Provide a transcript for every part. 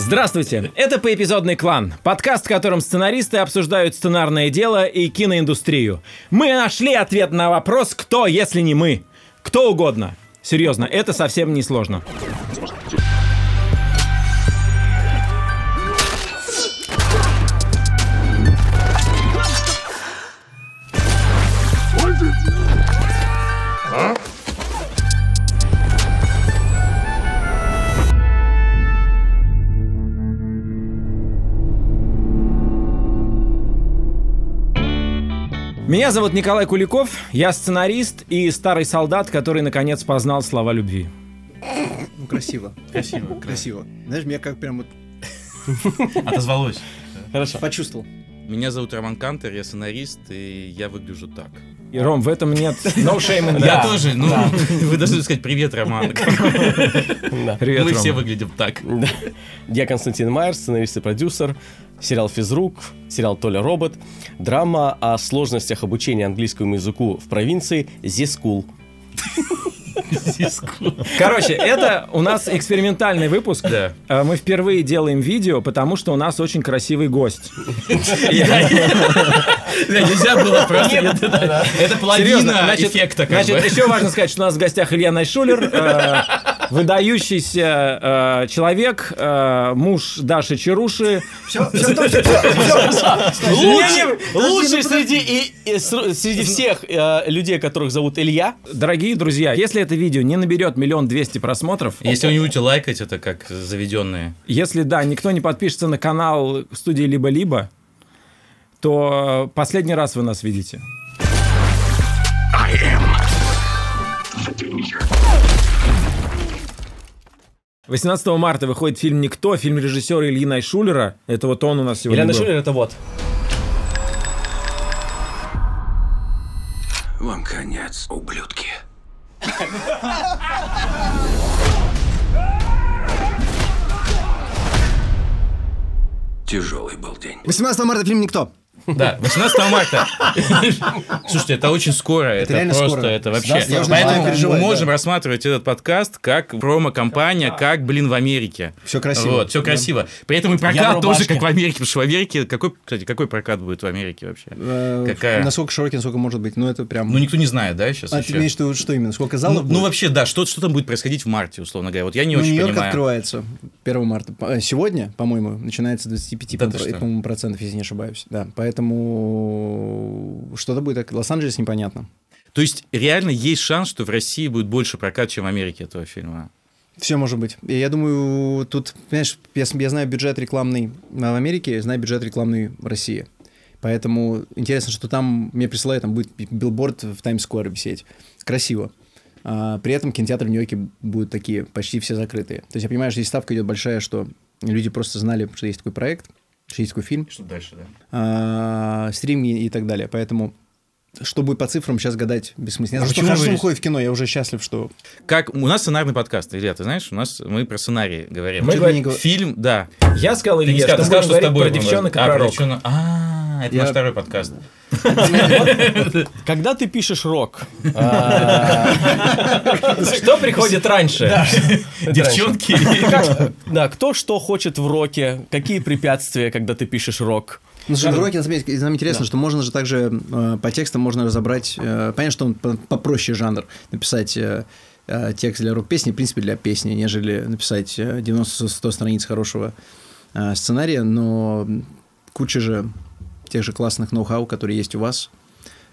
Здравствуйте, это «Поэпизодный клан», подкаст, в котором сценаристы обсуждают сценарное дело и киноиндустрию. Мы нашли ответ на вопрос «Кто, если не мы?» Кто угодно. Серьезно, это совсем не сложно. Меня зовут Николай Куликов, я сценарист и старый солдат, который наконец познал слова любви. Ну, красиво. Красиво. Красиво. Знаешь, меня как прям вот Отозвалось. Хорошо. почувствовал. Меня зовут Роман Кантер, я сценарист, и я выгляжу так. И, Ром, в этом нет no shame in Я тоже, ну, вы должны сказать привет, Роман. Привет, Мы все выглядим так. Да. Я Константин Майер, сценарист и продюсер. Сериал «Физрук», сериал «Толя робот», драма о сложностях обучения английскому языку в провинции «The School». Короче, это у нас экспериментальный выпуск. Да. Э, Мы впервые делаем видео, потому что у нас очень красивый гость. Нельзя было просто... Это половина эффекта, значит, еще важно сказать, что у нас в гостях Илья Найшулер, э, выдающийся э, человек, э, муж Даши Чаруши. Лучший, среди, и- и ср- среди всех э, людей, которых зовут Илья. Дорогие друзья, если это видео не наберет миллион двести просмотров, Если вы не будете лайкать, это как заведенные. если, да, никто не подпишется на канал студии «Либо-либо», то э, последний раз вы нас видите. 18 марта выходит фильм «Никто», фильм режиссера Ильи Найшулера. Это вот он у нас сегодня Илья был. Шулер это вот. Вам конец, ублюдки. Тяжелый был день. 18 марта фильм «Никто». Да, 18 марта. Слушайте, это очень скоро. Это, реально просто, скоро. это вообще. Поэтому мы можем да. рассматривать этот подкаст как промо-компания, как, блин, в Америке. Всё красиво. Вот, все красиво. При этом и прокат тоже как в Америке, потому что в Америке, какой, кстати, какой прокат будет в Америке вообще? Э, Какая? Насколько широкий, насколько может быть. Ну, это прям... Ну, никто не знает, да, сейчас а ты еще? имеешь в виду, что именно? Сколько Ну, залов ну, будет? вообще, да, что, что там будет происходить в марте, условно говоря. Вот я не Ну, очень Нью-Йорк понимаю. открывается 1 марта. Э, Сегодня, по-моему, начинается 25, Да ты по- по-моему, процентов, если не ошибаюсь. Да, поэтому что-то будет. Лос-Анджелес непонятно. То есть, реально есть шанс, что в России будет больше прокат, чем в Америке этого фильма. Все может быть. И я думаю, тут, понимаешь, я, я знаю бюджет рекламный в Америке, я знаю бюджет рекламный в России. Поэтому интересно, что там мне присылают, там будет билборд в Таймс-сквер висеть. Красиво. А, при этом кинотеатры в Нью-Йорке будут такие, почти все закрытые. То есть я понимаю, что здесь ставка идет большая, что люди просто знали, что есть такой проект, такой фильм, Что дальше, да? а, стриминги и так далее. Поэтому что будет по цифрам, сейчас гадать бессмысленно. А почему хорошо вы- выходит в кино, я уже счастлив, что... Как у нас сценарный подкаст, Илья, ты знаешь, у нас мы про сценарий говорим. Мы говорим- говор- Фильм, да. Я сказал Илье, сказал, что сказал, что с тобой про девчонок и. А, пророк. девчонок. А, это Я- наш второй подкаст. Когда ты пишешь рок, а, Что приходит раньше? Девчонки. да, кто что хочет в роке, какие препятствия, когда ты пишешь рок? Ну, слушай, роке, на самом деле, нам интересно, что можно же также э, по текстам можно разобрать. э, понятно, что он по- попроще жанр написать э, э, текст для рок-песни, в принципе, для песни, нежели написать э, 90-100 страниц хорошего э, сценария, но куча же тех же классных ноу-хау, которые есть у вас,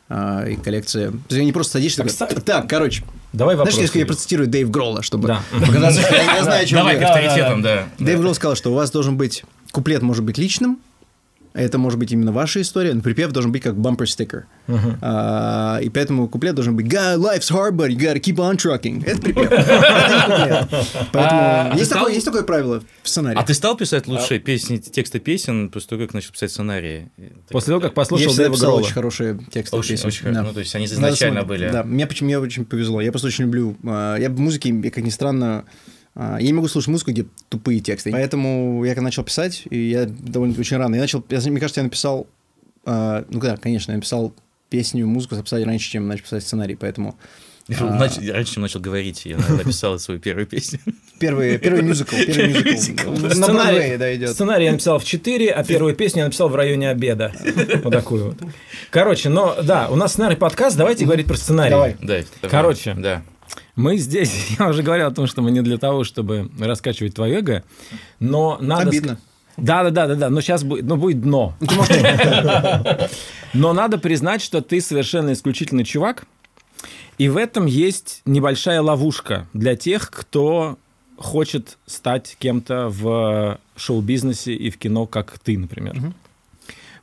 э, и коллекция. То есть, не просто садишься Так, кстати- так, короче, Давай вопрос. знаешь, я, я процитирую Дэйв Гролла, чтобы Да. показать, что я, я знаю, о чем Давай, авторитетам, да. Дэйв Гролл сказал, что у вас должен быть куплет может быть личным, это может быть именно ваша история, но припев должен быть как bumper sticker. А, и поэтому куплет должен быть God, life's hard, but you gotta keep on trucking. Это припев. Это не куплет. Поэтому А, есть такое- правило в сценарии. А ты стал писать лучшие песни, тексты песен после того, как начал писать сценарии? После того, как послушал Дэйва писал Гролла. очень хорошие тексты песен. очень. Ну, то есть они изначально были. Да, мне, почему- мне очень повезло. Я просто очень люблю... а, Я в музыке, как ни странно, а, я не могу слушать музыку, где тупые тексты. Поэтому я когда начал писать, и я довольно очень рано, я начал... я- мне кажется, я написал... а, Ну да, конечно, я написал песню, музыку записать раньше, чем начал писать сценарий, поэтому... Нач- Раньше, чем начал говорить, я написал свою первую песню. Первый, первый мюзикл, первый мюзикл. На Сценарий, Бродвее, да, идет. сценарий я написал в 4, а первую песню я написал в районе обеда. Вот такую вот. Короче, но да, у нас сценарий подкаст, давайте говорить про сценарий. Давай. Да, давай. Короче. Да. Мы здесь, я уже говорил о том, что мы не для того, чтобы раскачивать твое эго, но надо... Обидно. Да, да, да, да, да. Но сейчас будет, ну, будет дно. Но надо признать, что ты совершенно исключительный чувак, и в этом есть небольшая ловушка для тех, кто хочет стать кем-то в шоу-бизнесе и в кино, как ты, например.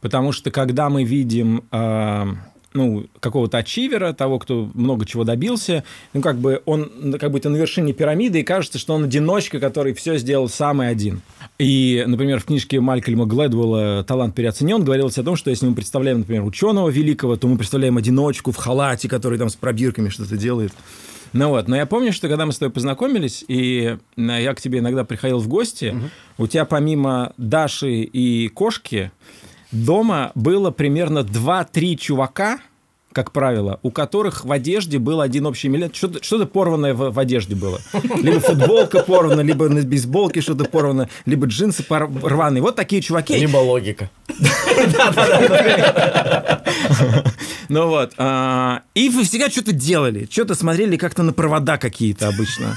Потому что когда мы видим э, ну, какого-то ачивера, того, кто много чего добился, ну, как бы он как будто на вершине пирамиды, и кажется, что он одиночка, который все сделал самый один. И, например, в книжке Малькольма Глэдвелла «Талант переоценен» говорилось о том, что если мы представляем, например, ученого великого, то мы представляем одиночку в халате, который там с пробирками что-то делает. Ну вот, но я помню, что когда мы с тобой познакомились, и э, я к тебе иногда приходил в гости, у тебя помимо Даши и кошки дома было примерно 2-3 чувака, как правило, у которых в одежде был один общий элемент. Что-то, что-то порванное в, в одежде было. Либо футболка порвана, либо на бейсболке что-то порвано, либо джинсы пор- рваные. Вот такие чуваки. Либо логика. Ну вот. а, И вы всегда что-то делали, что-то смотрели как-то на провода какие-то обычно.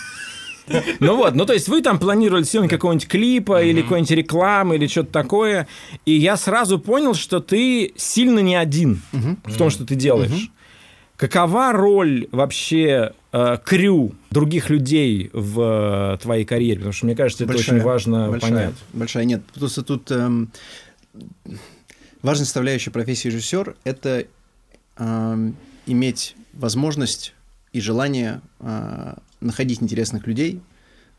Ну вот, ну то есть вы там планировали съемку какого-нибудь клипа или какой-нибудь рекламы или что-то такое, и я сразу понял, что ты сильно не один в том, что ты делаешь. Какова роль вообще э, крю других людей в э, твоей карьере? Потому что мне кажется, это очень важно большая, понять. Большая, нет. Просто тут эм, важная составляющая профессии режиссер – это эм, иметь возможность и желание э, находить интересных людей,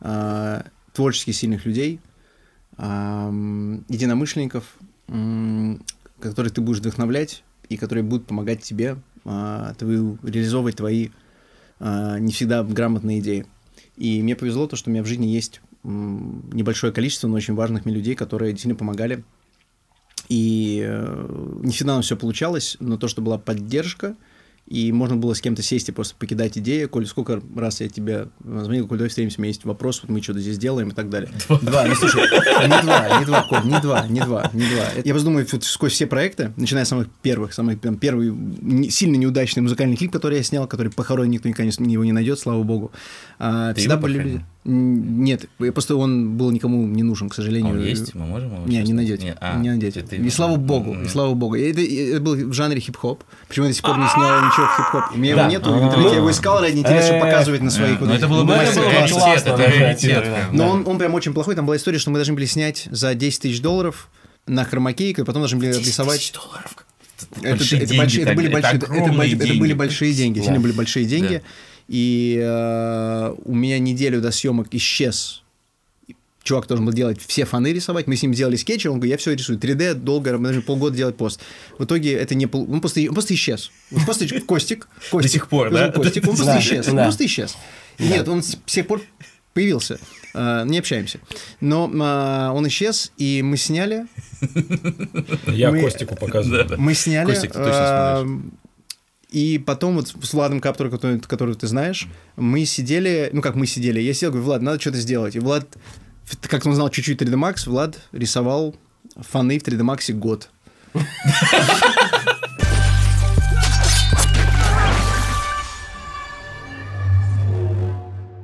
э, творчески сильных людей, эм, единомышленников, которых ты будешь вдохновлять и которые будут помогать тебе э, твою, реализовывать твои не всегда грамотные идеи. И мне повезло то, что у меня в жизни есть небольшое количество, но очень важных мне людей, которые сильно помогали. И э, не всегда все получалось, но то, что была поддержка, и можно было с кем-то сесть и просто покидать идею. Коль, сколько раз я тебе звонил, Коль, давай встретимся, у меня есть вопрос, вот мы что-то здесь делаем и так далее. Два. Ну, слушай, не два, не два, Коль, не два, не два, не два. Я просто думаю, вот сквозь все проекты, начиная с самых первых, самый там, первый не- сильно неудачный музыкальный клип, который я снял, который похоронен, никто никогда не- его не найдет, слава богу. А, всегда были люди. Нет, просто он был никому не нужен, к А сожалению. он есть? Мы можем его Не, не найдете. Нет, а, не найдете. ты- И слава богу, М. и слава богу. Это, это был в жанре хип-хоп. Почему я до сих пор не снял ничего в хип-хоп? У меня Да. его нету в интернете, я его искал ради интереса, чтобы Э, показывать на своих. Ну, это было бы Ну, это было бы это да. Но он, он прям очень плохой. Там была история, что мы должны были снять за 10 тысяч долларов на хромакей, и потом должны были рисовать. долларов. Это, Большие это деньги это были это большие, это, это деньги. были большие деньги, Да. сильно были большие деньги. Да. И э, у меня неделю до съемок исчез. Чувак должен был делать все фоны рисовать. Мы с ним сделали скетчи, он говорит, я все рисую. 3D долго, мы должны полгода делать пост. В итоге это не... пол- Он просто, он просто исчез. Вот просто Костик. Костик До сих пор, да? Костик, он просто исчез. Он просто исчез. Нет, он с тех пор появился. Э, Не общаемся. Но э, он исчез, и мы сняли... Я Мы- Костику показываю. Мы сняли... Костик, ты точно смотришь. И потом вот с Владом Каптором, который, которого ты знаешь, мы сидели, ну как мы сидели, я сидел, говорю, Влад, надо что-то сделать. И Влад, как он знал чуть-чуть 3D Max, Влад рисовал фоны в 3D Max год.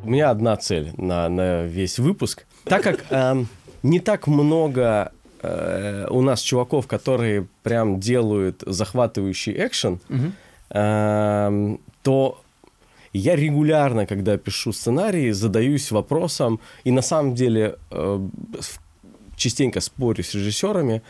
У меня одна цель на, на весь выпуск. Так как эм, не так много э, у нас чуваков, которые прям делают захватывающий экшен, эм, то я регулярно, когда пишу сценарии, задаюсь вопросом, и на самом деле э, частенько спорю с режиссерами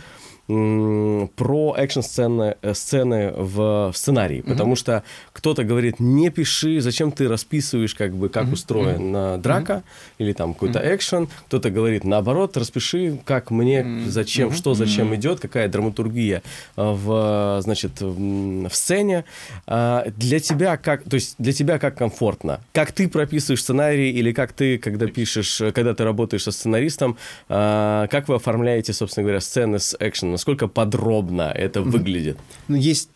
про экшн-сцены э, сцены в сценарии. Потому что кто-то говорит, не пиши, зачем ты расписываешь, как бы, как устроена драка или там какой-то экшен. Кто-то говорит, наоборот, распиши, как мне, зачем, что зачем идет, какая драматургия в, значит, в, сцене. А, Для тебя как, то есть для тебя как комфортно? Как ты прописываешь сценарий или как ты, когда пишешь, когда ты работаешь со сценаристом, а, как вы оформляете, собственно говоря, сцены с Насколько подробно это выглядит? Ну, есть,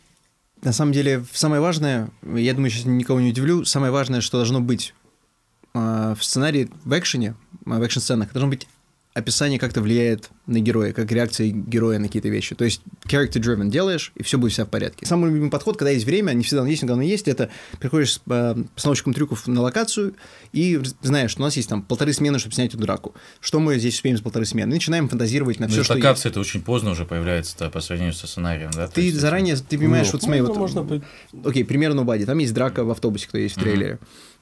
на самом деле, самое важное, я думаю, сейчас никого не удивлю, самое важное, что должно быть а, в сценарии в экшене, а, в экшн-сценах должно быть описание как-то влияет на героя, как реакция героя на какие-то вещи. То есть character-driven делаешь, и все будет вся в порядке. Самый любимый подход, когда есть время, не всегда он есть, но главное есть, это приходишь с э, постановщиком трюков на локацию и знаешь, что у нас есть там полторы смены, чтобы снять эту драку. Что мы здесь успеем за полторы смены? И начинаем фантазировать на Ну, все, что локация это очень поздно уже появляется да, по сравнению со сценарием, да? Ты есть это- заранее, ты понимаешь, Ну, вот смотри, можно- вот, можно окей, пример Nobody, там есть драка в автобусе, кто есть в трейлере.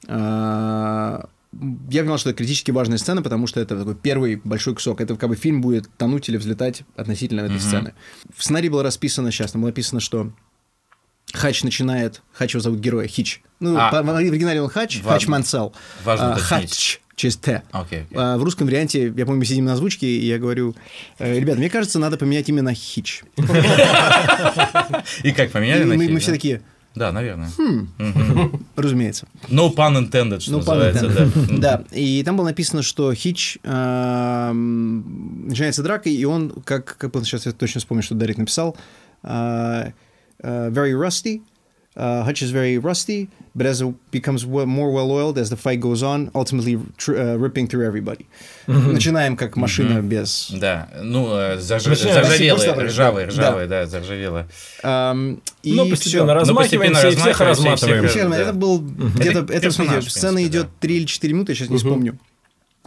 А, Я понял, что это критически важная сцена, потому что это такой первый большой кусок. Это как бы фильм будет тонуть или взлетать относительно этой сцены. В сценарии было расписано сейчас, там было написано, что Хач начинает, Хач его зовут героя, Хич. Ну, А. по- в оригинале он Хач, Важно. Хач Мансел. Важно А. Хач через Т. Окей, окей. А в русском варианте, я помню, мы сидим на озвучке, и я говорю, «Э, ребята, мне кажется, надо поменять имя на Хич. И как, поменяли на хит, мы все такие, Да, наверное. разумеется. No pun intended, что Ну, называется, понятно. да. Да, и там было написано, что Хич эм, начинается драка, и он, как, как бы сейчас я точно вспомню, что Дарик написал, э, э, very rusty, uh, Hutch is very rusty, but as it becomes well, more well-oiled as the fight goes on, ultimately tr- uh, ripping through everybody. Начинаем как машина без... Да, ну, э, зарж- Начинаем заржавелая, просто- ржавая, да. ржавая, да, заржавелая. Эм, и Но всё. постепенно Ну, размахиваемся и всех размахиваемся, и всех разматываем. да. это был где-то, это, персонаж, смотрите, сцена принципе, идет 3 или 4 минуты, я сейчас не вспомню.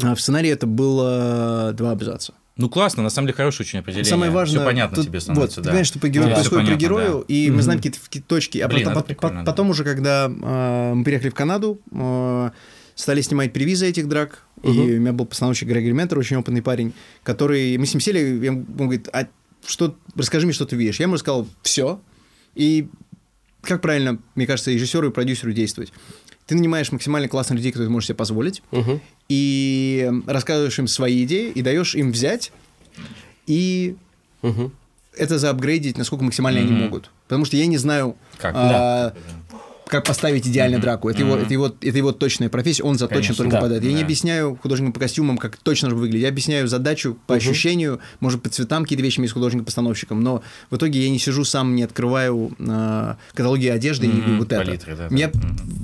А в сценарии это было два абзаца. Ну, классно, на самом деле, хорошее очень определение. Самое важное... Все понятно тут- тебе становится, вот, да. Понимаешь, что по герою Да, происходит понятно, про герою, да. и мы знаем какие-то точки. А Блин, потом, это прикольно, да. потом уже, когда э, мы приехали в Канаду, э, стали снимать привизы этих драк, и у меня был постановщик Грегори Ментор, очень опытный парень, который... Мы с ним сели, и он говорит, а что... расскажи мне, что ты видишь. Я ему рассказал все, и как правильно, мне кажется, режиссеру и продюсеру действовать. Ты нанимаешь максимально классных людей, которые ты можешь себе позволить, Мгм. и рассказываешь им свои идеи, и даешь им взять, и Мгм. это заапгрейдить, насколько максимально они могут. Потому что я не знаю, Как? а, как поставить идеально драку. Это, его, это, его, это его точная профессия, он заточен Конечно, только да, под это. Я не да. объясняю художникам по костюмам, как точно должно выглядеть. Я объясняю задачу по ощущению, может, по цветам какие-то вещи есть художником-постановщиком, но в итоге я не сижу сам, не открываю а, каталоги одежды и не говорю вот это. палитры, да, Меня- да.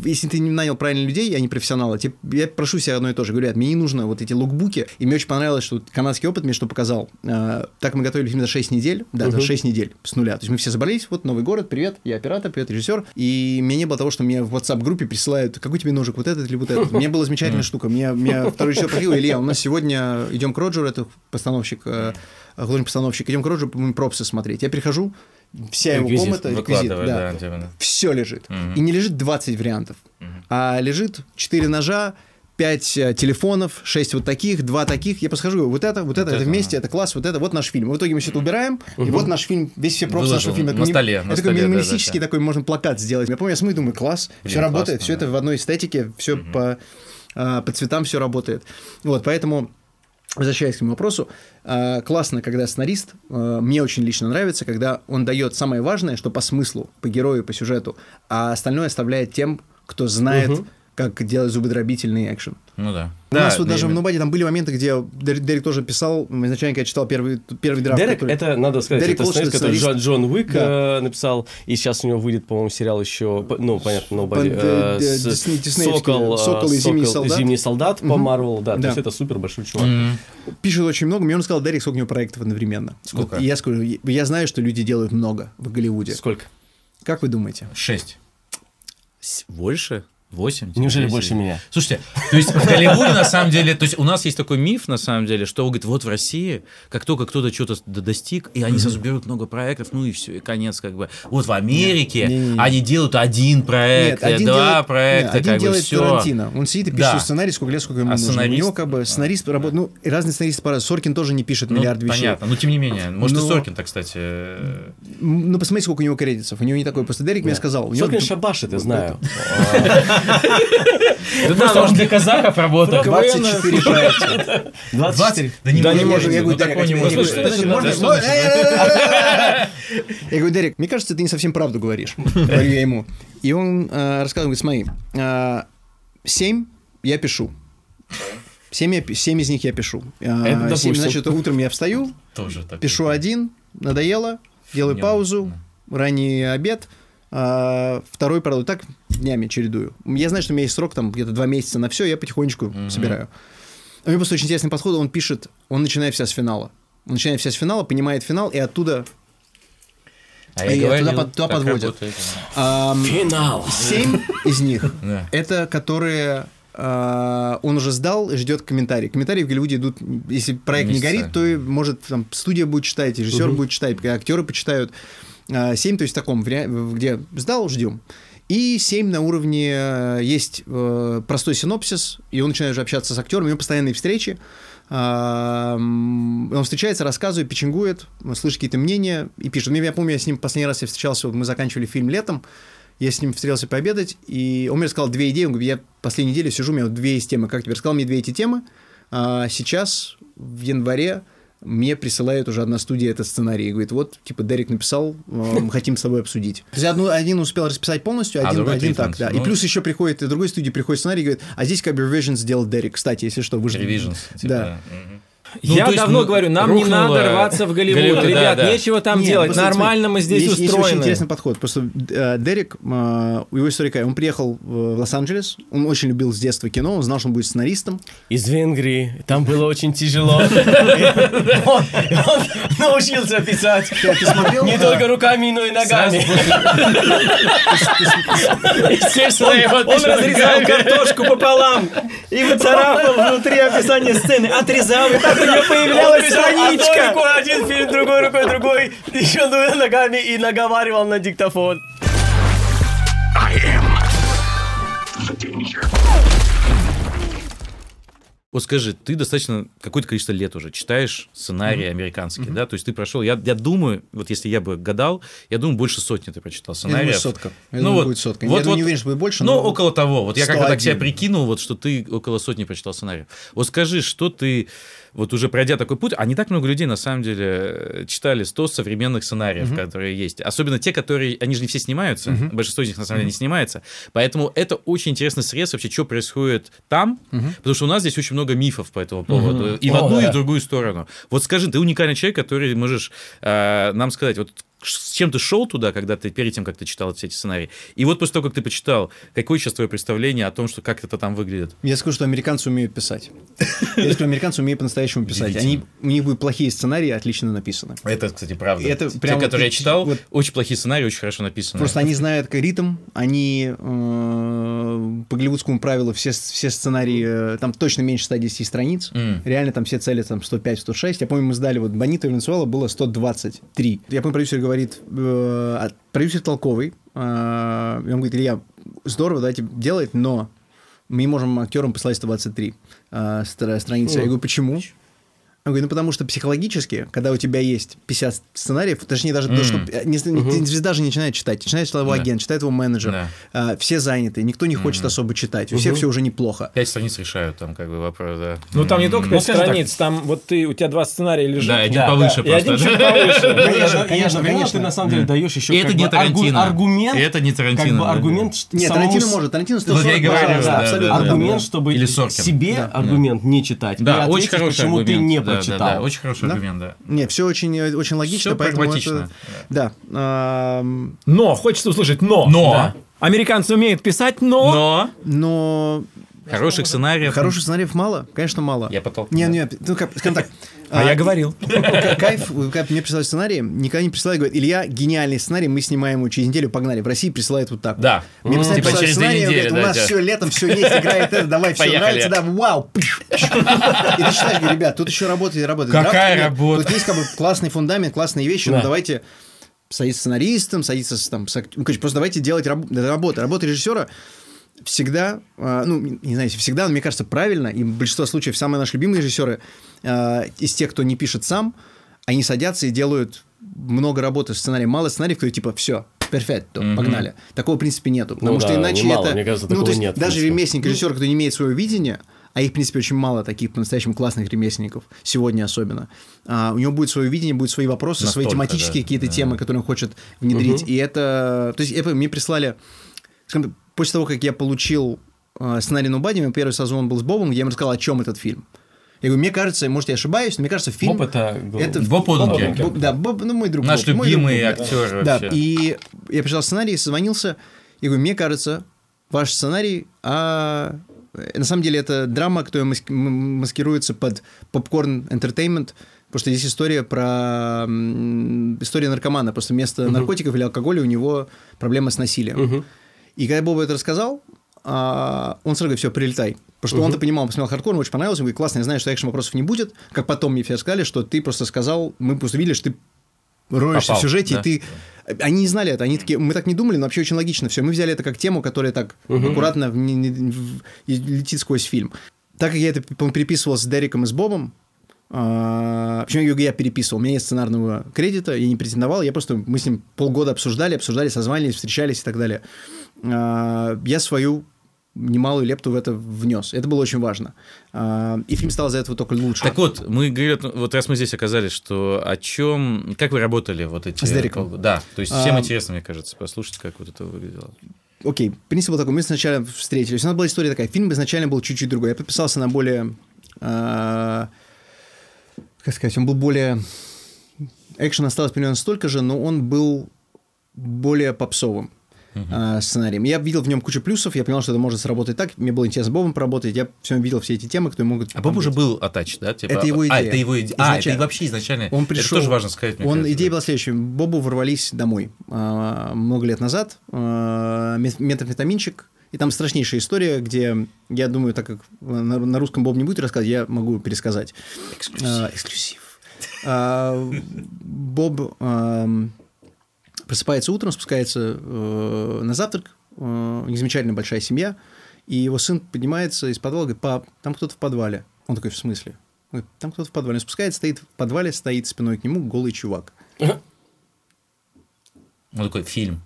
Если ты не нанял правильных людей, а не профессионалы, тебе- я прошу себя одно и то же. Говорю, «Ребят, мне не нужно вот эти лукбуки. И мне очень понравилось, что канадский опыт мне что показал. А, так мы готовили фильм за 6 недель. Да, за 6 недель с нуля. То есть мы все собрались, вот новый город, привет, я оператор, привет, режиссер. И мне не было того, что мне в WhatsApp-группе присылают, какой тебе ножик, вот этот или вот этот. Мне была замечательная штука. Мне, мне второй режиссер приходил, Илья, у нас сегодня идем к Роджеру, это постановщик, э, художник-постановщик, идем к Роджеру, будем пропсы смотреть. Я прихожу, вся его Реквизит комната, реквизит, да. да, все лежит. И не лежит 20 вариантов, а лежит 4 ножа, 5 телефонов, 6 вот таких, 2 таких. Я говорю, вот это, вот это, это это, вместе, это класс, вот это, вот наш фильм. В итоге мы все это убираем, и вот наш фильм, весь все пропсы Выложил нашего фильма. на столе, Это на такой столе, да, минималистический да, да. такой, можно плакат сделать. Я помню, я смотрю, думаю, класс, все Блин, работает, классно, все это да. в одной эстетике, все по, а, по цветам все работает. Вот, поэтому Возвращаясь к этому вопросу, э, классно, когда сценарист, э, мне очень лично нравится, когда он дает самое важное, что по смыслу, по герою, по сюжету, а остальное оставляет тем, кто знает, Мгм. Как делать зубодробительный экшен. Ну да. У нас вот да, даже в. Нобаде там были моменты, где Дерек, Дерек тоже писал, изначально, когда я читал первый, первый драфт. Дерек, который- это, надо сказать, Дерек это сценарист, который. Джон, Джон Уик Да. э, написал, и сейчас у него выйдет, по-моему, сериал еще, ну, понятно, Nobody, Под, э, э, э, Дисней- диснеевский, Сокол, э, «Сокол и Зимний солдат». Зимний солдат по. Марвел, да, то Да. есть это супер большой чувак. Пишет очень много. Мне он сказал, Дерек, сколько у него проектов одновременно. Сколько? Я скажу, я- знаю, что люди делают много в Голливуде. Сколько? Как вы думаете? Шесть. Больше? Восемь? Неужели Десять? больше меня? Слушайте, то есть в Голливуде на самом деле, то есть у нас есть такой миф на самом деле, что говорит, вот в России, как только кто-то что-то достиг, и они сразу берут много проектов, ну и все, и конец как бы. Вот в Америке Не, не, не. они делают один проект, э, два делает- проекта, нет, один как бы делает все. Тарантино. Он сидит и пишет Да. сценарий, сколько лет, сколько ему А нужно. сценарист? У него как бы сценарист работает. Ну, и разные сценаристы по Соркин тоже не пишет Ну, миллиард вещей. понятно, но тем не менее, может Но- и Соркин-то, кстати. э, Ну, посмотрите, сколько у него кредитов. У него не такой. Просто Дерек мне сказал. У него шабашит, я знаю. Да просто он для казахов работает. 24 проекта. 24. Да не Да не может я быть, говорю, ну Дерек, а? Я говорю, Дерек, мне кажется, ты не совсем правду говоришь. Говорю я ему. И он э, рассказывает, говорит, смотри, э, семь я пишу. Семь, я семь из них я пишу. Э, Это семь, допустим. значит, утром я встаю, Тоже так. пишу один, надоело, делаю Не, паузу, ранний обед, а, второй продукт. Так днями чередую. Я знаю, что у меня есть срок, там, где-то два месяца на все, я потихонечку собираю. У него просто очень интересный подход, он пишет, он начинает вся с финала. Он начинает вся с финала, понимает финал, и оттуда А И я говорил, туда под- туда подводят. ам, Финал. семь из них это которые а, он уже сдал и ждет комментарий. Комментарии в Голливуде идут, если проект не горит, то может там студия будет читать, режиссер будет читать, актеры почитают. А, Семь, то есть в таком, где сдал, ждем. И семь на уровне э, есть э, простой синопсис, и он начинает уже общаться с актерами, у него постоянные встречи. А, Он встречается, рассказывает, печенгует, слышит какие-то мнения и пишет. Я помню, я с ним последний раз я встречался, мы заканчивали фильм летом, я с ним встретился пообедать, и он мне рассказал две идеи. Он говорит, я последнюю неделю сижу, у меня вот две есть темы. Как тебе? Рассказал мне две эти темы. А сейчас, в январе, мне присылает уже одна студия этот сценарий. И говорит, вот, типа, Дерек написал, э, мы хотим с тобой обсудить. То есть одну, один успел расписать полностью, А один, другой один так, да. И Ну. плюс еще приходит, из другой студии приходит сценарий и говорит, а здесь как бы revision сделал Дерек. Кстати, если что, вы же... Revisions, типа, Да. Мгм. Ну, Я давно ну, говорю, нам не рухнуло надо рваться в Голливуд. Голливуд, да, Ребят, да. нечего там Нет, делать. просто Нормально мы здесь есть, Есть очень устроены. интересный подход. Просто э, Дерек, э, его история? Он приехал в Лос-Анджелес, он очень любил с детства кино, он знал, что он будет сценаристом. Из Венгрии. Там было очень тяжело. Он научился писать. Не только руками, но и ногами. Он разрезал картошку пополам и выцарапал внутри описания сцены. Отрезал, и так Он появлялась писал одной страничка. рукой один фильм, другой рукой другой, еще двумя ногами и наговаривал на диктофон. I am the danger. Вот скажи, ты достаточно какое-то количество лет уже читаешь сценарии американские, да? То есть ты прошел, я, я думаю, вот если я бы гадал, я думаю, больше сотни ты прочитал Я сценариев. думаю, сотка. Я Ну думаю, вот- будет сотка. вот- я вот- не уверен, что будет больше, Ну, но... около того. Вот я как-то так себя 101. прикинул, вот что ты около сотни прочитал сценариев. Вот скажи, что ты, вот уже пройдя такой путь, а не так много людей, на самом деле, э, читали 100 современных сценариев, которые есть. Особенно те, которые, они же не все снимаются, большинство из них, на самом деле, не снимается. Поэтому это очень интересный срез вообще, что происходит там, потому что у нас здесь очень много мифов по этому поводу. И в О, одну, и да. в другую сторону. Вот скажи, ты уникальный человек, который можешь э, нам сказать, вот с чем ты шел туда, когда ты перед тем, как ты читал все эти сценарии, и вот после того, как ты почитал, какое сейчас твое представление о том, что как это там выглядит? Я скажу, что американцы умеют писать. Я скажу, американцы умеют по-настоящему писать. Они, у них будут плохие сценарии, отлично написаны. Это, кстати, правда. Это Те, прям вот которые я читал, вот- очень плохие сценарии, очень хорошо написаны. Просто они знают как ритм, они э, по голливудскому правилу все, все сценарии, э, там точно меньше 110 страниц, М. реально там все цели там 105-106. Я помню, мы сдали, вот Бонита Венесуэла было 123. Я помню, продюсер говорит, э, а продюсер толковый, э, и он говорит, Илья, здорово, давайте делать, но мы не можем актерам послать 123 э, стра- страницы. Я говорю, почему? Он говорит, ну потому что психологически, когда у тебя есть 50 сценариев, точнее даже то, что не, не- звезда же не начинает читать, начинает читать его Да. агент, читает его менеджер, Да. а, все заняты, никто не хочет особо читать, у всех все уже неплохо. Пять страниц решают там как бы вопрос, да. Ну, там не только Ну, пять так. страниц, там вот ты, у тебя два сценария лежат. Да, один Да, повыше И один просто. чуть да. повыше. Конечно, И конечно, конечно. ты на самом деле даешь еще это как не Тарантино. аргумент. Это не Тарантино, Как бы да, аргумент Нет, самому Тарантино может, Тарантино Вот я и 140, говорю, пожалуйста, да, абсолютно. да, да. аргумент, чтобы себе Да. аргумент не читать. Да, очень хороший почему аргумент. ты не Да, да, прочитал. Да, очень хороший Да? аргумент, да. Нет, все очень, э, очень логично, Всё поэтому прагматично. это- Да. ам, Но, хочется услышать но. Но. Да. Американцы умеют писать, но... Но Но хороших сценариев. хороших сценариев мало, конечно, мало. Я потолкнул. Нет, нет, ну как, скажем так. А я говорил. К- Кайф, как мне присылают сценарии, никогда не присылают, говорят, Илья, гениальный сценарий, мы снимаем его через неделю, погнали. В России присылают вот так. Да. Мне постоянно Типа присылают через сценарий, недели, говорят, у нас да. все, летом все есть, играет это, давай, все нравится, да, вау. И ты читаешь, ребят, тут еще работает, работает. Какая работа? Тут есть как бы классный фундамент, классные вещи, но Да. давайте садиться сценаристом, садиться там, с ну, короче, просто давайте делать раб- работу. Работа режиссера всегда, а, ну, не знаю, всегда, но мне кажется, правильно, и в большинстве случаев самые наши любимые режиссеры а, из тех, кто не пишет сам, они садятся и делают много работы с сценарием, мало сценариев, кто типа, все, перфекто, погнали. Такого, в принципе, нету. Потому Ну что да, иначе немало, это... мне кажется, ну, то есть нет, в даже ремесленник, режиссер, кто не имеет своего видения, а их, в принципе, очень мало таких по-настоящему классных ремесленников, сегодня особенно. А, у него будет свое видение, будут свои вопросы, свои Настолько, тематические да. какие-то Да. темы, которые он хочет внедрить. И это... То есть это мне прислали... После того, как я получил э, сценарий Нубади, мой первый сезон был с Бобом, я ему рассказал, о чем этот фильм. Я говорю, мне кажется, может, я ошибаюсь, но мне кажется, фильм... Боб это это Боб Оденкер. Боб- Да, Боб, ну, мой друг. Наш Боб, мой любимый друг да. актер Да, вообще. и я прочитал сценарий, созвонился, и говорю, мне кажется, ваш сценарий, а на самом деле это драма, которая маскируется под попкорн entertainment, потому что здесь история про история наркомана, просто вместо наркотиков или алкоголя у него проблема с насилием. И когда Боба это рассказал, а, он сразу говорит, все, прилетай. Потому что он-то понимал, посмотрел хардкор, ему очень понравилось, он говорит, классно, я знаю, что экшен вопросов не будет. Как потом мне все сказали, что ты просто сказал, мы просто видели, что ты роешься Попал, в сюжете, да. и ты... Они не знали это, они такие, мы так не думали, но вообще очень логично все. Мы взяли это как тему, которая так аккуратно в- в- и летит сквозь фильм. Так как я это переписывал с Дереком и с Бобом, а, я говорю, я переписывал, у меня нет сценарного кредита, я не претендовал, я просто, мы с ним полгода обсуждали, обсуждали, созванивались, встречались и так далее. А, Я свою немалую лепту в это внес. Это было очень важно. А, И фильм стал за этого только лучше. Так вот, мы говорим, вот раз мы здесь оказались, что о чем, как вы работали вот эти... С полгода? Да, то есть всем А, интересно, мне кажется, послушать, как вот это выглядело. Окей, принцип был такой, мы сначала встретились, у нас была история такая, фильм изначально был чуть-чуть другой, я подписался на более, а, как сказать, он был более, экшен осталось примерно столько же, но он был более попсовым а, сценарием. Я видел в нем кучу плюсов, я понял, что это может сработать так, мне было интересно с Бобом поработать, я все видел все эти темы, которые могут... А Боб уже был атач, да? Типа, Это его А, идея. это его идея. А, это вообще изначально. Он Это пришел. тоже важно сказать, мне Он кажется, идея да. была следующая. Бобу ворвались домой а, много лет назад. а, мет- метамфетаминчик. И там страшнейшая история, где, я думаю, так как на, на русском Боб не будет рассказывать, я могу пересказать. А, эксклюзив. А, Боб ам, просыпается утром, спускается э, на завтрак. э, у них замечательная большая семья. И его сын поднимается из подвала, говорит, пап, там кто-то в подвале. Он такой, в смысле? Он говорит, там кто-то в подвале. Он спускается, стоит в подвале, стоит спиной к нему голый чувак. Он такой, фильм.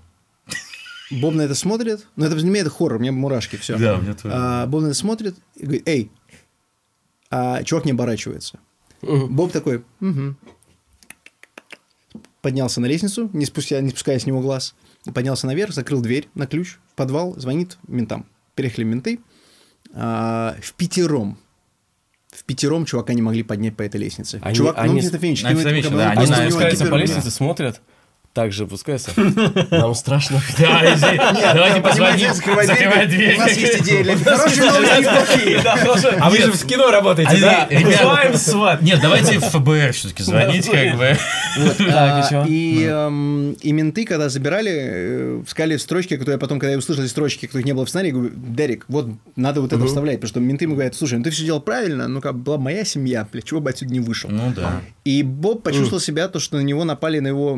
Боб на это смотрит. Ну, это для меня это хоррор, у меня мурашки, все. Да, у меня тоже. Боб на это смотрит и говорит, эй, а чувак не оборачивается. Боб такой, «Мгм». Поднялся на лестницу, не, спустя, не спуская с него глаз, поднялся наверх, закрыл дверь на ключ, в подвал, звонит ментам. Приехали менты. А, в пятером. В пятером чувака не могли поднять по этой лестнице. Они- Чувак, они ну, с- метафемич, они метафемич, да, они Они спускаются по лестнице, смотрят, так же опускаются. Нам страшно. Да, иди, давайте позвоним, закрывай дверь. У нас есть идея для хорошие новости и плохие. А вы же в кино работаете, Они- да? ребята, Вызываем сват. Нет, давайте в ФБР все-таки звонить, как бы. И? И, эм, и менты, когда забирали, э, сказали строчки, которые я потом, когда я услышал эти строчки, которых не было в сценарии, говорю, Дерек, вот надо вот это вставлять, потому что менты ему говорят, слушай, ну ты все делал правильно, ну как была моя семья, бля, чего бы отсюда не вышел. Ну да. И Боб почувствовал себя, то, что на него напали на его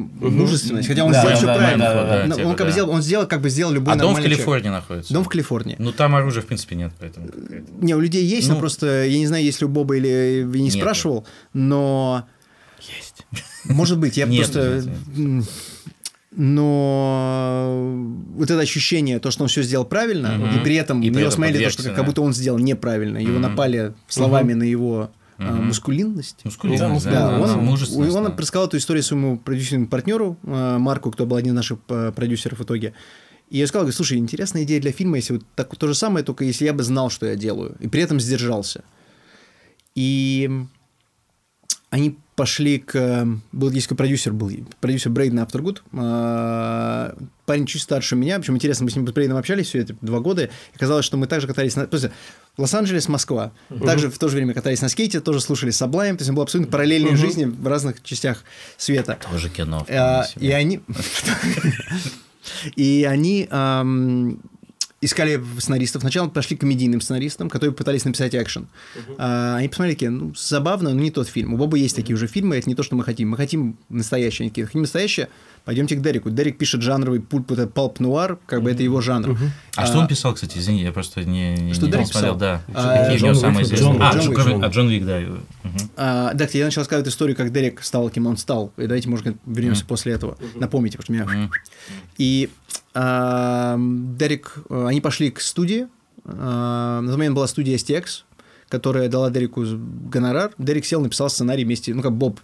мужественность, хотя он Да, сделал да, все да, правильно. да, да, да, Но типа, он, как бы да. сделал, он сделал, как бы сделал любой А дом в нормальный человек. Калифорнии находится. Дом в Калифорнии. Ну там оружия, в принципе, нет, поэтому... Не, у людей есть, но Ну. просто я не знаю, есть ли у Боба или я не Нету. спрашивал, но Есть. может быть, я Нет, просто нет, но вот это ощущение, то, что он все сделал правильно, и при этом И при него смотрели то, что как да. будто он сделал неправильно, его напали словами на его а, Мгм. мускулинность. Мускулинность, Да, Да, да, он, мужественность, он да. рассказал эту историю своему продюсерному партнеру э, Марку, кто был один из наших э, продюсеров в итоге. И я сказал, слушай, интересная идея для фильма, если вот так, то же самое, только если я бы знал, что я делаю, и при этом сдержался. И они пошли к... Был есть продюсер, был продюсер Брейден э, Парень чуть старше меня. Причем интересно, мы с ним с Брейденом общались все это два года. И казалось, что мы также катались на... Лос-Анджелес, Москва. Также в то же время катались на скейте, тоже слушали Sublime. То есть, было абсолютно параллельные жизни в разных частях света. Тоже кино. А. И они... И они искали сценаристов. Сначала пошли к комедийным сценаристам, которые пытались написать экшен. А, Они посмотрели, такие, ну, забавно, но не тот фильм. У Боба есть такие уже фильмы, это не то, что мы хотим. Мы хотим настоящее. Они такие, хотим настоящее, пойдемте к Дереку. Дерек пишет жанровый пульп, это палп-нуар, как бы это его жанр. А что он писал, кстати, извини, я просто не, не, Что не Дерек смотрел, писал? да. А, Какие у Джон него самые известные? А, Джон Джон Джон а. Джон Уик, да. Мгм. А, да, я начал рассказывать историю, как Дерек стал, кем он стал. И давайте, может, вернемся после этого. Напомните, потому что меня... И а, Дерек... а, Они пошли к студии. А, на тот момент была студия STX, которая дала Дереку гонорар. Дерек сел, написал сценарий вместе... Ну, как Боб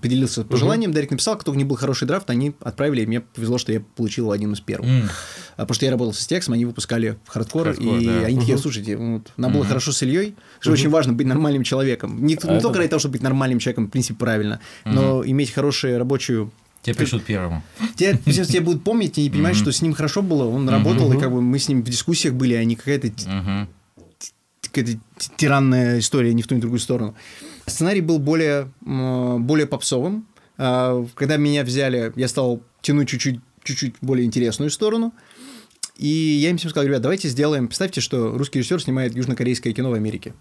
поделился пожеланием, Дерек написал, как только не был хороший драфт, они отправили, и мне повезло, что я получил одним из первых. А, Потому что я работал с текстом, они выпускали в хардкор, Хардкор, и да. они такие, слушайте, вот, нам было хорошо с Ильей, что очень важно быть нормальным человеком. Не, не это только ради того, чтобы быть нормальным человеком, в принципе, правильно, но иметь хорошую рабочую Тебе пришлют первому. Тебя, тебя будут помнить и не понимать, что с ним хорошо было, он работал, и как бы мы с ним в дискуссиях были, а не какая-то какая-то тиранная история ни в ту, ни в другую сторону. Сценарий был более, более попсовым. А, Когда меня взяли, я стал тянуть чуть-чуть, чуть-чуть более интересную сторону. И я им всем сказал, ребят, давайте сделаем... Представьте, что русский режиссер снимает южнокорейское кино в Америке.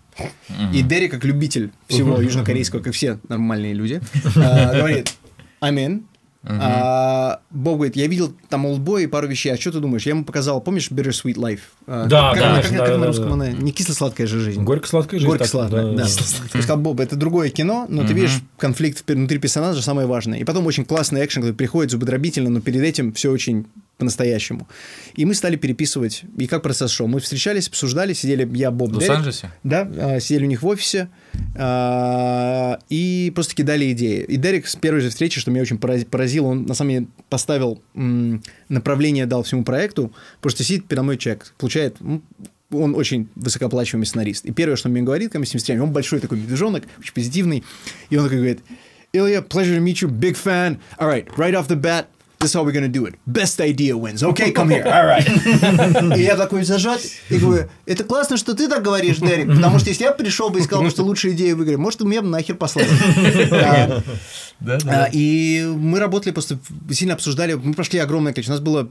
И Дерри, как любитель всего южнокорейского, как все нормальные люди, а, говорит, I'm in. А, Боб говорит, я видел там олдбой и пару вещей, а что ты думаешь? Я ему показал, помнишь Bittersweet Life? А, Да, как, да, она- как, конечно, как да, на да, русском да. она? Не кисло-сладкая же жизнь. Горько-сладкая жизнь. Горько-сладкая, да. Я сказал, Боб, это другое кино, но ты видишь конфликт внутри персонажа самое важное. И потом очень классный экшен, который приходит зубодробительно, но перед этим все очень по-настоящему. И мы стали переписывать, и как процесс шел. Мы встречались, обсуждали, сидели я, Боб, В. Лос-Анджелесе? Да, а, сидели у них в офисе а, и просто кидали идеи. И Дерек с первой же встречи, что меня очень порази- поразило, он на самом деле поставил направление, дал всему проекту, просто сидит передо мной человек, получает он очень высокооплачиваемый сценарист. И первое, что он мне говорит, когда мы с ним встречаемся, он большой такой медвежонок, очень позитивный, и он такой говорит, Ilya, pleasure to meet you, big fan. All right, right off the bat, this is how we're gonna do it. Best idea wins. Okay, come here. All right. И я такой зажат, и говорю, это классно, что ты так говоришь, Дерек, потому что если я пришел бы и сказал, что лучшая идея в игре, может, меня бы нахер послали. А, а, И мы работали, просто сильно обсуждали, мы прошли огромное количество, у нас было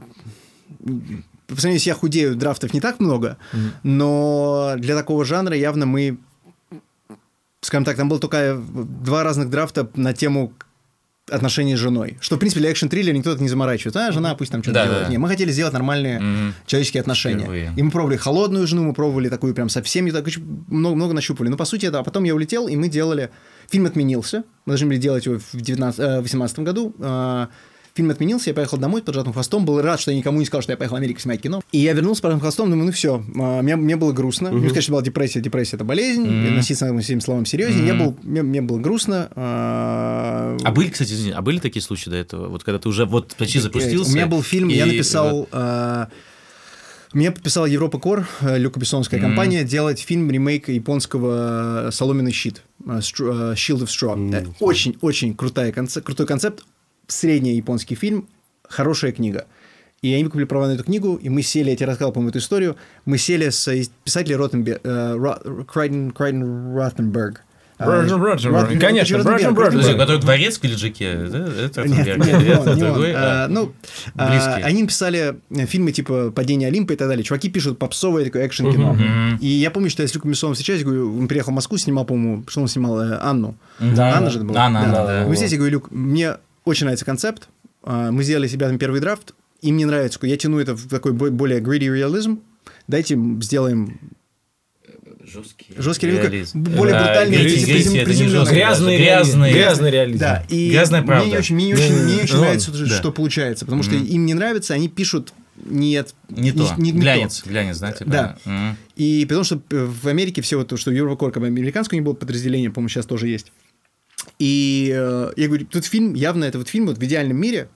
по сравнению с я худею, драфтов не так много, но для такого жанра явно мы, скажем так, там было только два разных драфта на тему отношений с женой. Что, в принципе, для экшн-триллера никто так не заморачивает. А, жена пусть там что-то Да, делает. да. Не, мы хотели сделать нормальные Мгм. человеческие отношения. Впервые. И мы пробовали холодную жену, мы пробовали такую прям совсем так, короче, много, много нащупали. Но, по сути, да, потом я улетел, и мы делали... Фильм отменился. Мы должны были делать его в 19, э, 18 году. А, Фильм отменился, я поехал домой с поджатым хвостом, был рад, что я никому не сказал, что я поехал в Америку снимать кино. И я вернулся с поджатым хвостом, думаю, ну все, мне, мне было грустно. Не сказать, что была депрессия, депрессия – это болезнь, и относиться к этим словам серьезнее. Мне, был, мне, мне было грустно. а, А были, кстати, извини, а были такие случаи до этого? Вот когда ты уже вот почти запустился? У меня был фильм, я и написал... а, Меня подписала Европа Кор, э, Люка Бессонская компания, делать фильм ремейк японского «Соломенный щит», э, Str- э, Shield of Straw. Э, Очень-очень крутая конце- крутой концепт, средний японский фильм, хорошая книга. И они выкупили права на эту книгу, и мы сели, я тебе рассказал, по-моему, эту историю, мы сели с писателем Ротенбе, э, Крайден, Крайден Ротенберг. А, Брожен, Брожен, Ротенберг, конечно. Подожди, Ротенберг. который дворецкий или Джеке? Да, Это Нет, не он, А, а. Ну, а, они писали э, фильмы типа «Падение Олимпа» и так далее. Чуваки пишут попсовое такое экшн-кино. И я помню, что я с Люком Бессоном встречаюсь, говорю, он приехал в Москву, снимал, по-моему, что он снимал? Э, Анну. Анна же это была? Анна, да. Мы здесь, я говорю, Люк, мне очень нравится концепт. А, Мы сделали с ребятами первый драфт. Им не нравится, я тяну это в такой бо- более greedy реализм. Дайте сделаем Жесткий, Жесткий реализм, реализм. более Да, брутальный, призем- не приземленный. Грязный, грязный, грязный реализм. Да, и Грязная мне правда. не очень, мне не очень, мне не очень Ну, нравится, что, да. что получается, потому что им не нравится, они пишут нет, Не то. не- не глянец, глянец, да? типа? Да. Мгм. И потому что в Америке все вот то, что Европакор, как бы американское не было подразделение, по-моему, сейчас тоже есть. И э, я говорю, тут фильм, явно это вот фильм вот в идеальном мире.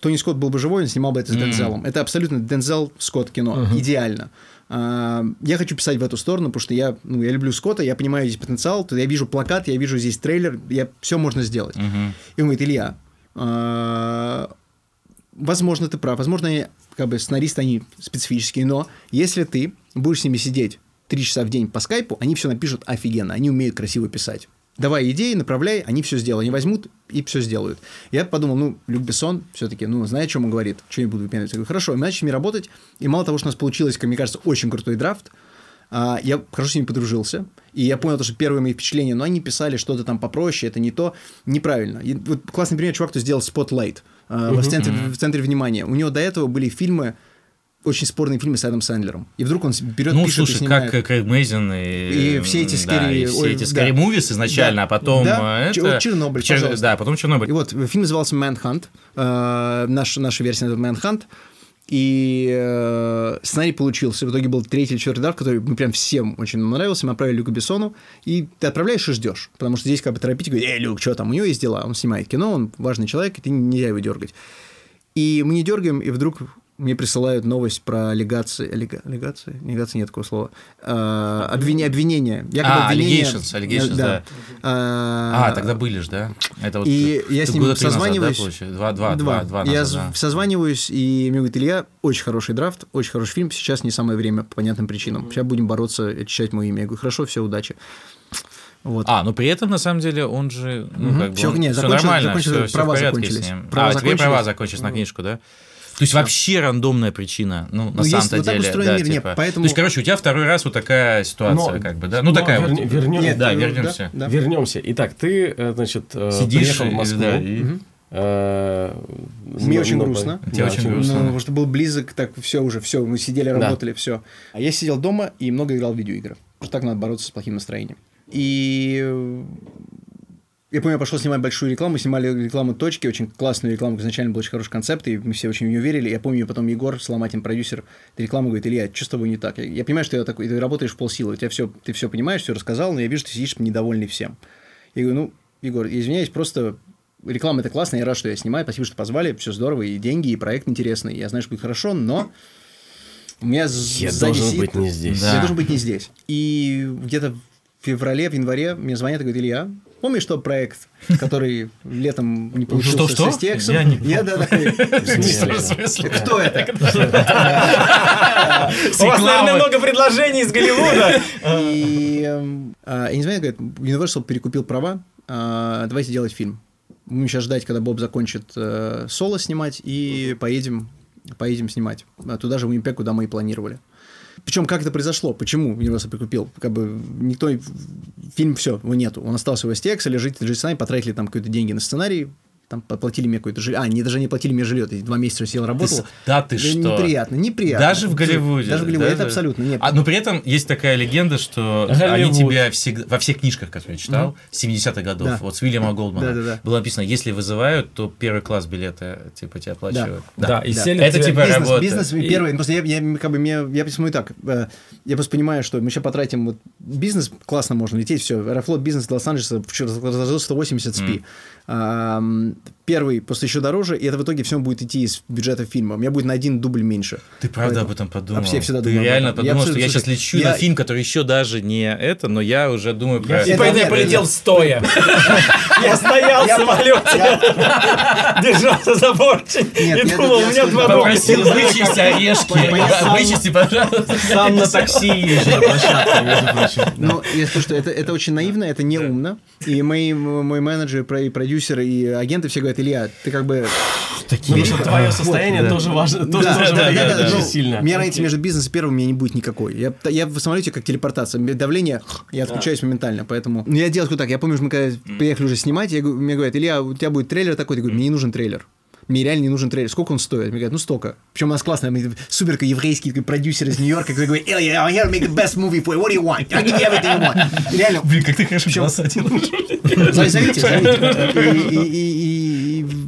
Тони Скотт был бы живой, он снимал бы это с Дензелом. Это абсолютно Дензел Скотт кино. Идеально. А, я хочу писать в эту сторону, потому что я, ну, я люблю Скотта, я понимаю здесь потенциал, то я вижу плакат, я вижу здесь трейлер, я все можно сделать. Мгм. И он говорит, Илья, а, возможно, ты прав, возможно, они, как бы сценаристы, они специфические, но если ты будешь с ними сидеть три часа в день по скайпу, они все напишут офигенно, они умеют красиво писать. Давай идеи, направляй, они все сделают. Они возьмут и все сделают. Я подумал, ну, Люк Бессон все-таки, ну, знает, о чем он говорит, что я буду выпендриваться. Я говорю, хорошо, и мы начали работать, и мало того, что у нас получилось, как мне кажется, очень крутой драфт, а, я хорошо с ними подружился, и я понял, то, что первые мои впечатления, но они писали что-то там попроще, это не то, неправильно. И вот классный пример, чувак, кто сделал Spotlight а, в, центре, в центре внимания. У него до этого были фильмы, очень спорные фильмы с Адамом Сэндлером. И вдруг он берет, Ну, пишет и слушай, снимает. как Крейг Мейзен и... И все эти да, scary- и все ой, эти да. скорее мувис изначально, Да. а потом Да. э, это... вот Чернобыль, Чер- пожалуйста. Да, потом Чернобыль. И вот фильм назывался Manhunt, э, наш, наша версия называется Manhunt, и э, сценарий получился. В итоге был третий или четвертый драфт, который мы прям всем очень понравился. Мы отправили Люку Бессону, и ты отправляешь и ждешь. Потому что здесь как бы торопить, говорить, эй, Люк, что там, у него есть дела. Он снимает кино, он важный человек, и ты нельзя его дергать. И мы не дергаем, и вдруг мне присылают новость про аллегации. Аллега, аллегации? Аллегации нет такого слова. А, обвини- обвинение. Якобы А, обвинение- allegations, allegations, да. А, А, тогда были ж, да? Это вот И ты- я с ним три назад, да, созваниваюсь. Два, два, Два. два, два я назад, с- созваниваюсь, и мне говорит, Илья, очень хороший драфт, очень хороший фильм, сейчас не самое время по понятным причинам. Сейчас будем бороться, очищать мое имя. Я говорю, хорошо, все, удачи. Вот. А, но при этом, на самом деле, он же, ну, Мгм. как бы, он- нет, всё закончилось- нормально, закончилось, всё- всё права в порядке закончились. с ним. Права а, тебе права закончились. закончились на книжку, да? То есть вообще рандомная причина, ну, на Ну, самом-то вот так деле. устроен да, мир, нет, типа. поэтому- То есть, короче, у тебя второй раз вот такая ситуация, Но- как бы, да? Ну, но такая верни- вот. вернем- Нет, да, вернемся. да, да. Вернемся. Итак, ты, э, значит, э, Сидишь, приехал в Москву. да, и- э, Мне очень на- грустно. Тебе Да, очень грустно. Ну, потому что был близок, так все уже, все, мы сидели, Да. работали, все. А я сидел дома и много играл в видеоигры. Потому что так надо бороться с плохим настроением. И я помню, я пошел снимать большую рекламу, снимали рекламу точки, очень классную рекламу, изначально был очень хороший концепт, и мы все очень в нее верили. Я помню, потом Егор, Сломатин, продюсер, этой рекламы говорит, Илья, что с тобой не так? Я, я понимаю, что я такой, ты работаешь в полсилы, у тебя все, ты все понимаешь, все рассказал, но я вижу, что ты сидишь недовольный всем. Я говорю, ну, Егор, извиняюсь, просто реклама это классно, я рад, что я снимаю, спасибо, что позвали, все здорово, и деньги, и проект интересный, я знаю, что будет хорошо, но у меня Я должен сидит- быть не здесь. Да. Я должен быть не здесь. И где-то в феврале, в январе мне звонят и говорят, Илья, помнишь тот проект, который летом не получился Что-что? со Стексом? Я не Я, да, такой, в смысле? Кто это? У вас, наверное, много предложений из Голливуда. И эм, а, и не знаю, говорит, Universal перекупил права, а, давайте делать фильм. Будем сейчас ждать, когда Боб закончит э, соло снимать, и поедем, поедем снимать. А Туда же в Уимпек, куда мы и планировали. Причем как это произошло? Почему Universal прикупил? Как бы никто... Фильм все, его нету. Он остался в STX, лежит в сценарий, потратили там какие-то деньги на сценарий, там поплатили мне какое-то жилье. А, не, даже не платили мне жилье. Я два месяца сидел, работал. с- да ты что? Неприятно, неприятно. Даже в Голливуде. Даже в Голливуде. Это Даже- абсолютно нет. А, но при этом есть такая легенда, что Голливуд. они тебя всегда, во всех книжках, которые я читал, 70-х годов, Да. вот с Уильяма Голдмана, Да-да-да. было написано, если вызывают, то первый класс билета типа тебя оплачивают. Да, и Да. селят Это тебя- типа бизнес, работа. бизнес И- первый. Просто я, я, как бы, я, я посмотрю так. э, Я просто понимаю, что мы сейчас потратим вот бизнес, классно можно лететь, все. Аэрофлот бизнес до Лос-Анджелеса разложил 180 спи. М, Первый просто еще дороже, и это в итоге все будет идти из бюджета фильма. У меня будет на один дубль меньше. Ты правда Поэтому- об этом подумал? Все всегда Ты реально этом. Я подумал, что абсолютно- я сейчас лечу я- на фильм, который еще даже не это, но я уже думаю про... Я- И поэтому я полетел нет. стоя. Я стоял в самолете, держался за Нет, и думал, у меня два Попросил вычесть орешки. Вычисти, пожалуйста. Сам на такси езжу. Ну, я скажу, что это, это очень наивно, это не умно. И мои, мой менеджер, про- и продюсеры, и все говорят, Илья, ты как бы... Ну, что твое состояние тоже важно, тоже Да, тоже да, влияет да, да, очень ну, сильно. У меня разницы между бизнесом и первым у меня не будет никакой. Я, я в самолете как телепортация. Давление, я отключаюсь моментально, поэтому... Ну, я делаю так. Я помню, что мы когда приехали уже снимать, я, мне говорят, Илья, у тебя будет трейлер такой. Я говорю, мне не нужен трейлер. Мне реально не нужен трейлер. Сколько он стоит? Мне говорят, ну столько. Причем у нас классный мы супер еврейский такой продюсер из Нью-Йорка, который говорит, Илья, I'm here to make the best movie for you. What do you want? I'll give you everything you want. Реально, Блин, как ты хорошо голоса делаешь. Зовите, зовите. И, и, и, и,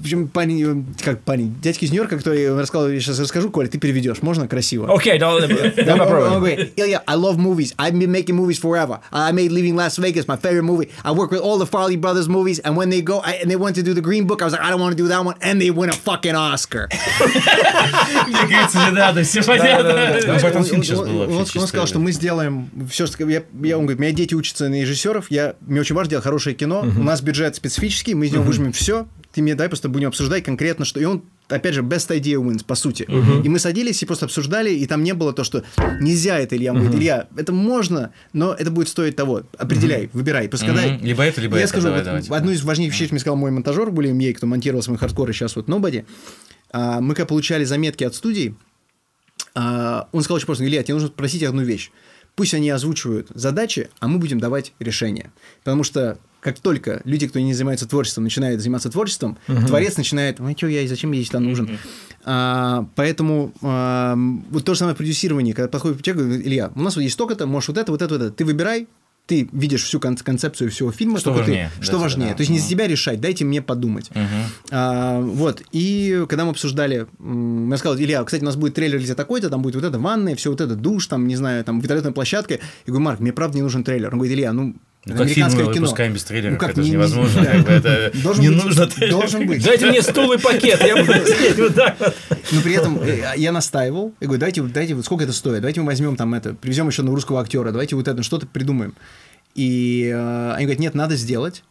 причем парень, как парень, дядька из Нью-Йорка, который рассказал, я сейчас расскажу, Коля, ты переведешь, можно красиво? Окей, давай Да, попробуем. говорит, Ilya, I love movies. I've been making movies forever. I made Leaving Las Vegas my favorite movie. I work with all the Farley Brothers movies, and when they go I, and they went to do the Green Book, I was like, I don't want to do that one, and they win a fucking Oscar. Мне кажется, не надо, все понятно. Фильм сейчас Он- сказал, что мы сделаем все, что я, я, он говорит, у меня дети учатся на режиссеров, я, мне очень важно делать хорошее кино, у нас бюджет специфический, мы из него выжмем все, ты мне дай просто будем обсуждать конкретно, что... И он, опять же, best idea wins, по сути. И мы садились и просто обсуждали, и там не было то, что нельзя это, Илья. Говорит, Илья, это можно, но это будет стоить того. Определяй, выбирай. Пускай дай- Мгм. Либо это, либо я это. скажу, Давай, вот давай, типа. одну из важнейших вещей, что мне сказал мой монтажер, William Ей, кто монтировал свой хардкор, и сейчас вот Nobody. А, мы когда получали заметки от студий, а, он сказал очень просто, Илья, тебе нужно спросить одну вещь. Пусть они озвучивают задачи, а мы будем давать решения. Потому что как только люди, кто не занимается творчеством, начинают заниматься творчеством, творец начинает, ну что я, зачем я там нужен? А, поэтому а, вот то же самое продюсирование, когда подходит человек, говорит, Илья, у нас вот есть столько-то, можешь вот это, вот это, вот это, ты выбирай, ты видишь всю кон- концепцию всего фильма, Что только ты- важнее, что да, важнее. да. То есть не за тебя решать, дайте мне подумать. А, вот, и когда мы обсуждали, я сказал, Илья, кстати, у нас будет трейлер где такой-то, там будет вот это ванная, все вот это душ, там, не знаю, там, вертолетная площадка. Я говорю, Марк, мне правда не нужен трейлер. Он говорит, Илья, ну, Ну, как фильм мы выпускаем без трейлеров, Ну, как это не- же не- невозможно. да. бы это Должен не быть- нужно трейлер. Должен быть. Дайте мне стул и пакет, я буду сидеть вот так вот. Но при этом э, я настаивал. Я говорю, дайте, дайте, вот сколько это стоит? Давайте мы возьмем там это, привезем еще одного русского актера, давайте вот это, что-то придумаем. И э, они говорят, нет, надо сделать.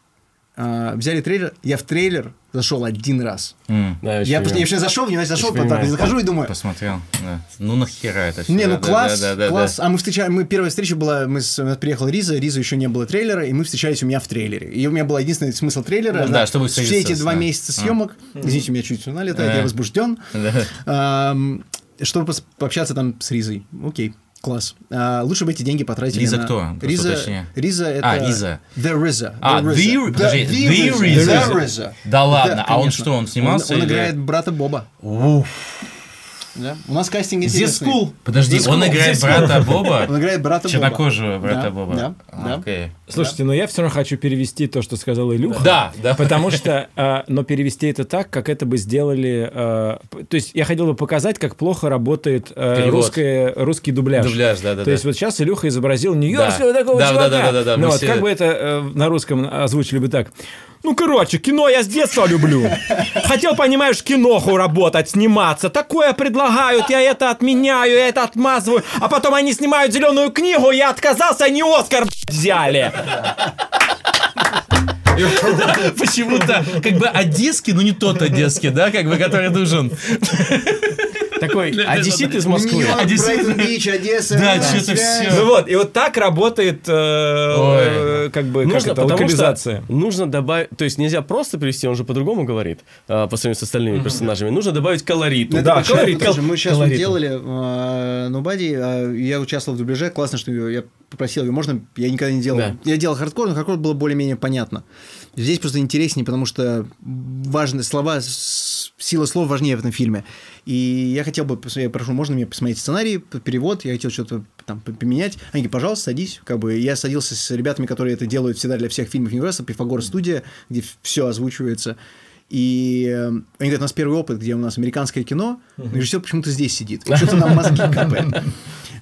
А, взяли трейлер, я в трейлер зашел один раз. М, Да, Я, очень просто- я вообще зашел, в него зашел, потом так, понимаю. захожу и думаю, Посмотрел. да. Ну нахера это всё, не, ну да, да, класс, да, да, да, класс. да. А мы встречали, мы первая встреча была, мы с, у нас приехала Риза, Риза еще не было трейлера, и мы встречались у меня в трейлере. И у меня был единственный смысл трейлера. Ну да, чтобы все встретиться эти два да. месяца съемок. Извините, у меня чуть слюна летает, Да. я возбужден. Да. Ам, чтобы пообщаться там с Ризой. Окей. Класс. А, лучше бы эти деньги потратили Риза на... кто? Риза, уточни. Риза это... А, Риза. The Rizza. А, The The- The The. The Rizza. Да ладно, а он что, он снимался Он, он или- играет брата Боба. Уф. Да? У нас кастинг The интересный. School. Подожди, The он играет The School. брата Боба? Он играет брата Боба. Чернокожего брата Боба? да, А, да. Окей. Слушайте, но я все равно хочу перевести то, что сказал Илюха. Да, да. Потому что, э, но перевести это так, как это бы сделали... п- то есть я хотел бы показать, как плохо работает русский дубляж. Дубляж, да, да, То есть вот сейчас Илюха изобразил нью-йоркского Да. такого Да, да, чувака. да, да, да, Ну вот, как бы это э, на русском озвучили бы так. Ну, короче, кино я с детства люблю. Хотел, понимаешь, киноху работать, сниматься. Такое предлагают, я это отменяю, я это отмазываю. А потом они снимают зеленую книгу, я отказался, они Оскар взяли. Почему-то как бы одесский, но не тот одесский, да, как бы, который нужен. Такой одессит из Москвы. Нью-Йорк, Одесса- Брайтон-Бич, Одесса. Да, да, что-то всё. Ну вот, и вот так работает, э, э, как бы, локализация. нужно добавить, то есть нельзя просто перевести, он же по-другому говорит а, по сравнению с остальными персонажами. Нужно добавить колориту. Ну, Да, это колорит, Мы сейчас колорит. делали э, Nobody, а, я участвовал в дубляже, классно, что я попросил ее, можно, я никогда не делал. Да. Я делал хардкор, но хардкор было более-менее понятно. Здесь просто интереснее, потому что важные слова, сила слов важнее в этом фильме. И я хотел бы, я прошу, можно мне посмотреть сценарий, перевод, я хотел что-то там поменять. Они пожалуйста, садись. Как бы я садился с ребятами, которые это делают всегда для всех фильмов Universal, Пифагор студия, где все озвучивается. И э, они говорят, у нас первый опыт, где у нас американское кино, но режиссер почему-то здесь сидит, что-то нам мозги капает.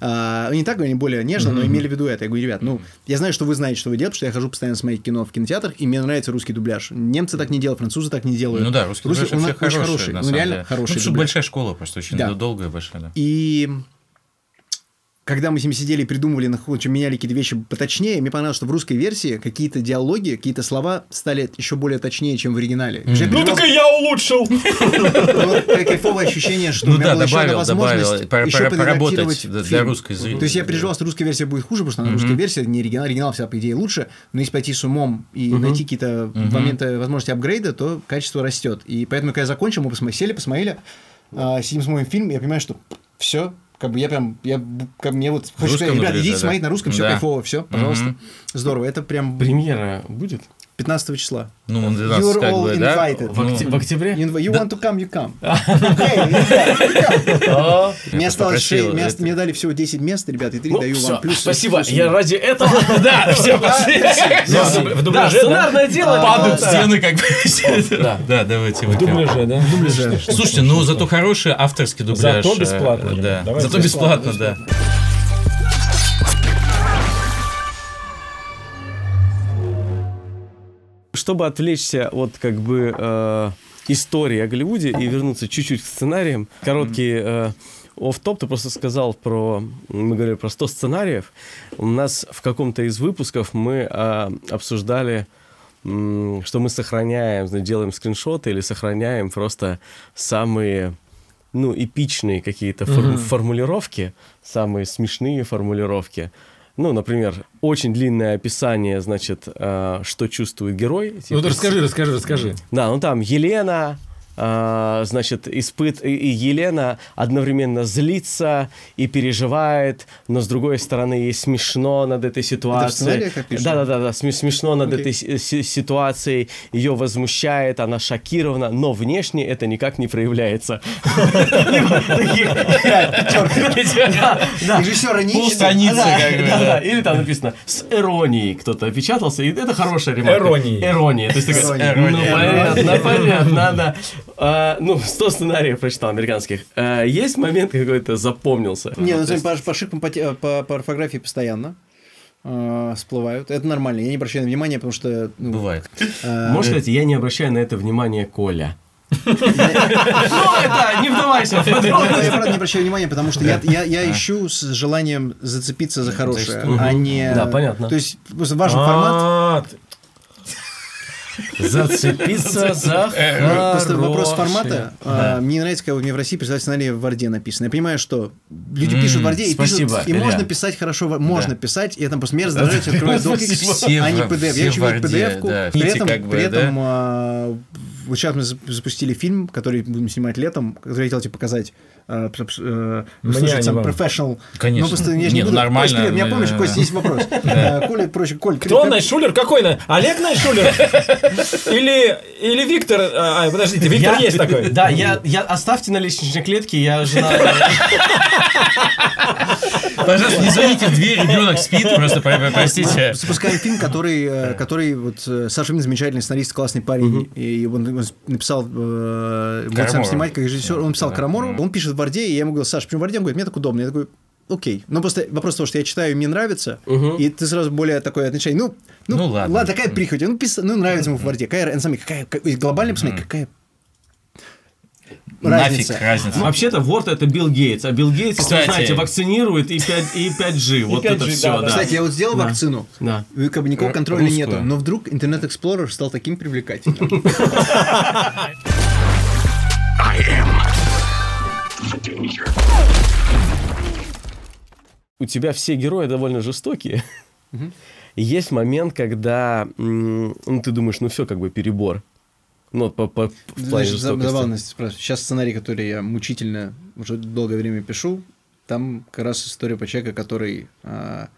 А, они так, они более нежно, но имели в виду это. Я говорю, ребят, ну, я знаю, что вы знаете, что вы делаете, потому что я хожу постоянно смотреть кино в кинотеатрах, и мне нравится русский дубляж. Немцы так не делают, французы так не делают. Ну да, русский дубляж он вообще хороший, хороший, ну, реально хороший Ну, дубляж. большая школа просто очень долгая большая, да. И когда мы с ними сидели и придумывали, на чем меняли какие-то вещи поточнее, мне понравилось, что в русской версии какие-то диалоги, какие-то слова стали еще более точнее, чем в оригинале. Я Ну переживал- так и я улучшил. Ну, кайфовое ощущение, что Ну у меня да, была еще возможность еще поработать для- русской зрителя. То есть я переживал, что русская версия будет хуже, потому что она русская версия, не оригинал. Оригинал вся, по идее, лучше. Но если пойти с умом и найти какие-то моменты возможности апгрейда, то качество растет. И поэтому, когда я закончил, мы сели, посмотрели, а, сидим смотрим фильм, я понимаю, что все, как бы я прям, я, как мне вот хочу сказать, дубляже, идите да. смотреть на русском, все Да. кайфово, все, пожалуйста. Здорово, это прям Премьера будет? 15 числа. Ну, он для нас You're как all бы, да? invited. В, окте- Ну, в октябре? You, want to come, you come. Hey, you come. Мне осталось попросил, шесть- мне, это- мне дали всего 10 мест, ребята, и 3 Ну, даю вам. Плюс, спасибо, я ради этого... Да, все. В Да, дубляже, да? сценарное дело. Падают да. стены как бы. Да. Да, давайте. В дубляже, да? Дубляже. Слушайте, ну зато хороший авторский дубляж. Зато бесплатно, э. Да, зато бесплатно, да. Чтобы отвлечься от как бы э, истории о Голливуде и вернуться чуть-чуть к сценариям, короткий э, офф-топ, ты просто сказал про, мы говорили про 100 сценариев. У нас в каком-то из выпусков мы э, обсуждали, что мы сохраняем, делаем скриншоты или сохраняем просто самые ну, эпичные какие-то фор- формулировки, самые смешные формулировки. Ну, например, очень длинное описание, значит, э, что чувствует герой. Ну, Типа, ты расскажи, расскажи, расскажи. Да, ну там Елена, значит, испыт... и- Елена одновременно злится и переживает, но с другой стороны ей смешно над этой ситуацией. сценариях как пишут? Да, да, да, да, сме- смешно над Окей. этой си- си- ситуацией, ее возмущает, она шокирована, но внешне это никак не проявляется. Режиссера не. Или там написано с иронией кто-то опечатался, и это хорошая ремарка. Иронией. Ирония. То есть ну понятно, понятно, да. А, Ну, 100 сценариев прочитал американских. А, Есть момент какой-то запомнился? Не, ну, по, по ошибкам по, те- по, по орфографии постоянно. э, всплывают. Это нормально. Я не обращаю на внимание, потому что... ну, Бывает. э, Можешь сказать, я не обращаю на это внимания, Коля. Ну, это, не вдавайся Я, правда, не обращаю внимания, потому что я, я, я ищу с желанием зацепиться за хорошее, а не... Да, понятно. То есть важен формат. А, Зацепиться за Просто вопрос формата. А, Мне нравится, когда мне в России представляют сценарий в Варде написано. Я понимаю, что люди пишут в Варде и пишут, и можно писать хорошо, в- можно писать, и это просто мне раздражает, я открываю доки, Все а не PDF. Я Варде, PDF-ку. При этом, а, вот сейчас мы зап- запустили фильм, который будем снимать летом, который я хотел тебе показать. а, п- э, Мне сам professional. Конечно. Ну, просто я же Не, не буду. нормально, Кость, меня помнишь, Кость, есть вопрос. А, Коля, проще, Коль, Кто. Найшулер? Какой? Олег Найшулер? Или, или Виктор? А, подождите, Виктор есть такой. Да, я, я оставьте на лестничной клетке, я жена. Пожалуйста, не звоните в дверь, ребенок спит, просто про- простите. Запускаем фильм, который, э, который вот э, Саша Фин замечательный сценарист, классный парень, и он, он написал, э, будет сам снимать как режиссер, он писал Карамору, он пишет в Варде, и я ему говорю, Саш, почему в Варде? Он говорит, мне так удобно, я такой, окей. Но просто вопрос в том, что я читаю, и мне нравится, и ты сразу более такое отношение, ну, ну, Ну, ладно. такая прихоть, ну, пис- ну, нравится ему в Варде, какая, деле, какая, какая- глобально посмотри, какая Нафиг разница. разница. Вообще-то Word это Билл Гейтс, а Билл Гейтс, вы Кстати. знаете, вакцинирует и 5, и 5G. Вот 5G, это да, все, да. да. Кстати, я вот сделал Да. вакцину, Да. и как бы никакого Р- контроля русскую. нету, но вдруг Интернет Explorer стал таким привлекательным. I am the danger. у тебя все герои довольно жестокие. И есть момент, когда ну, ты думаешь, ну все, как бы перебор. Ну, по, по- в плане Знаешь, за- жестокости. забавно спрашивать. Сейчас сценарий, который я мучительно уже долгое время пишу, там как раз история по человеку, который а,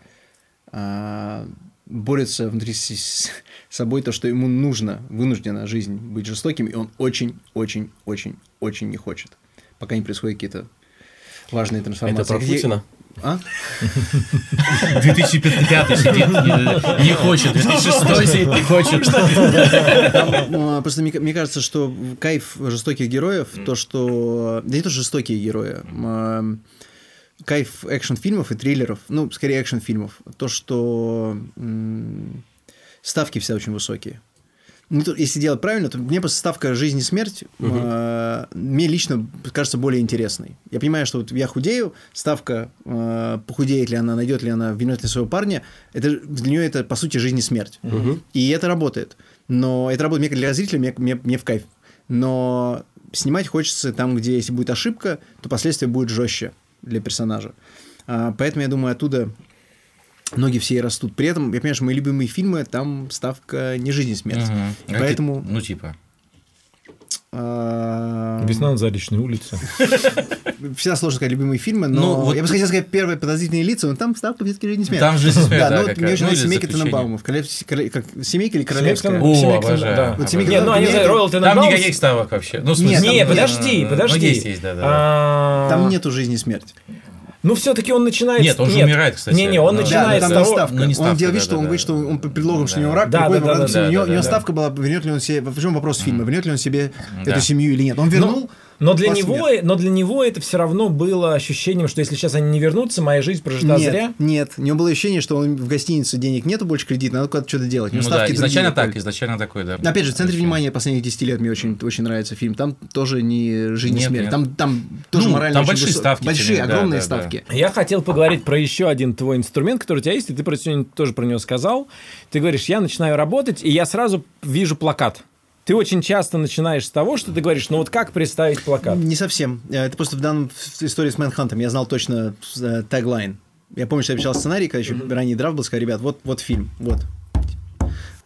а, борется внутри с собой то, что ему нужно, вынуждена жизнь быть жестоким, и он очень, очень, очень, очень не хочет, пока не происходят какие-то важные трансформации. Это про Путина? А? 2005 сидит, не, не хочет, 2006 сидит, не хочет. Там, ну, Просто мне, мне кажется, что кайф жестоких героев, то, что... Да не то, что жестокие герои. Кайф экшн-фильмов и триллеров, ну, скорее экшн-фильмов, то, что ставки все очень высокие. Ну, если делать правильно, то мне просто ставка жизнь и смерть э, мне лично кажется более интересной. Я понимаю, что вот я худею, ставка э, похудеет ли она, найдет ли она, вернет ли своего парня, это, для нее это, по сути, жизнь и смерть. И это работает. Но это работает мне для зрителя, мне, мне, мне в кайф. Но снимать хочется там, где если будет ошибка, то последствия будут жестче для персонажа. А, поэтому я думаю, оттуда ноги все и растут. При этом, я понимаю, что мои любимые фильмы, там ставка не жизнь и смерть. Мгм. Поэтому... Ну, типа. а, Весна на Заречной улице. Всегда сложно сказать любимые фильмы, но Ну, вот- я бы хотел сказать первые подозрительные лица, но там ставка все-таки жизнь и смерть. Там жизнь и смерть, Да, да, ну вот мне очень Ну, нравится семейка. Тененбаумов. Семейка или королевская? О, Семейка, обожаю. да. Вот семейка Нет, ну они Тененбаумов- Ройл Там Тененбаум- никаких ставок вообще. Ну, в Нет, там- подожди, ну, подожди. Ну, есть, есть, да, да. А, Там нету жизни и смерти. Ну, все-таки он начинает... Нет, он же умирает, кстати. Не-не, он Ну, начинает да, с но там того... ставка. Ну, не он ставка, делал вид, да, что да, он да. говорит, что он под предлогом, что у него рак, Да, приходит да, да, у него да, ставка была, вернет ли он себе, в чем вопрос фильма, вернет ли он себе эту семью или нет. Он вернул, Но для, него, но для него это все равно было ощущением, что если сейчас они не вернутся, моя жизнь прожита нет, зря. нет. У него было ощущение, что он в гостинице денег нету больше кредит, надо куда-то что-то делать. Ну да, ставки изначально так, изначально такой, да. Опять же, в центре внимания последних 10 лет мне очень, очень нравится фильм. Там тоже не жизнь и Нет, смерть. нет. Там, там тоже Ну, морально там большие высо- ставки, Большие, не менее, да, огромные да, да. ставки. Я хотел поговорить про еще один твой инструмент, который у тебя есть, и ты про сегодня тоже про него сказал. Ты говоришь, я начинаю работать, и я сразу вижу плакат. Ты очень часто начинаешь с того, что ты говоришь, ну вот как представить плакат? Не совсем. Э, Это просто в данном в истории с Мэнхантом я знал точно э, теглайн. Я помню, что я писал сценарий, когда еще ранний драфт был, сказал, ребят, вот, вот фильм, вот.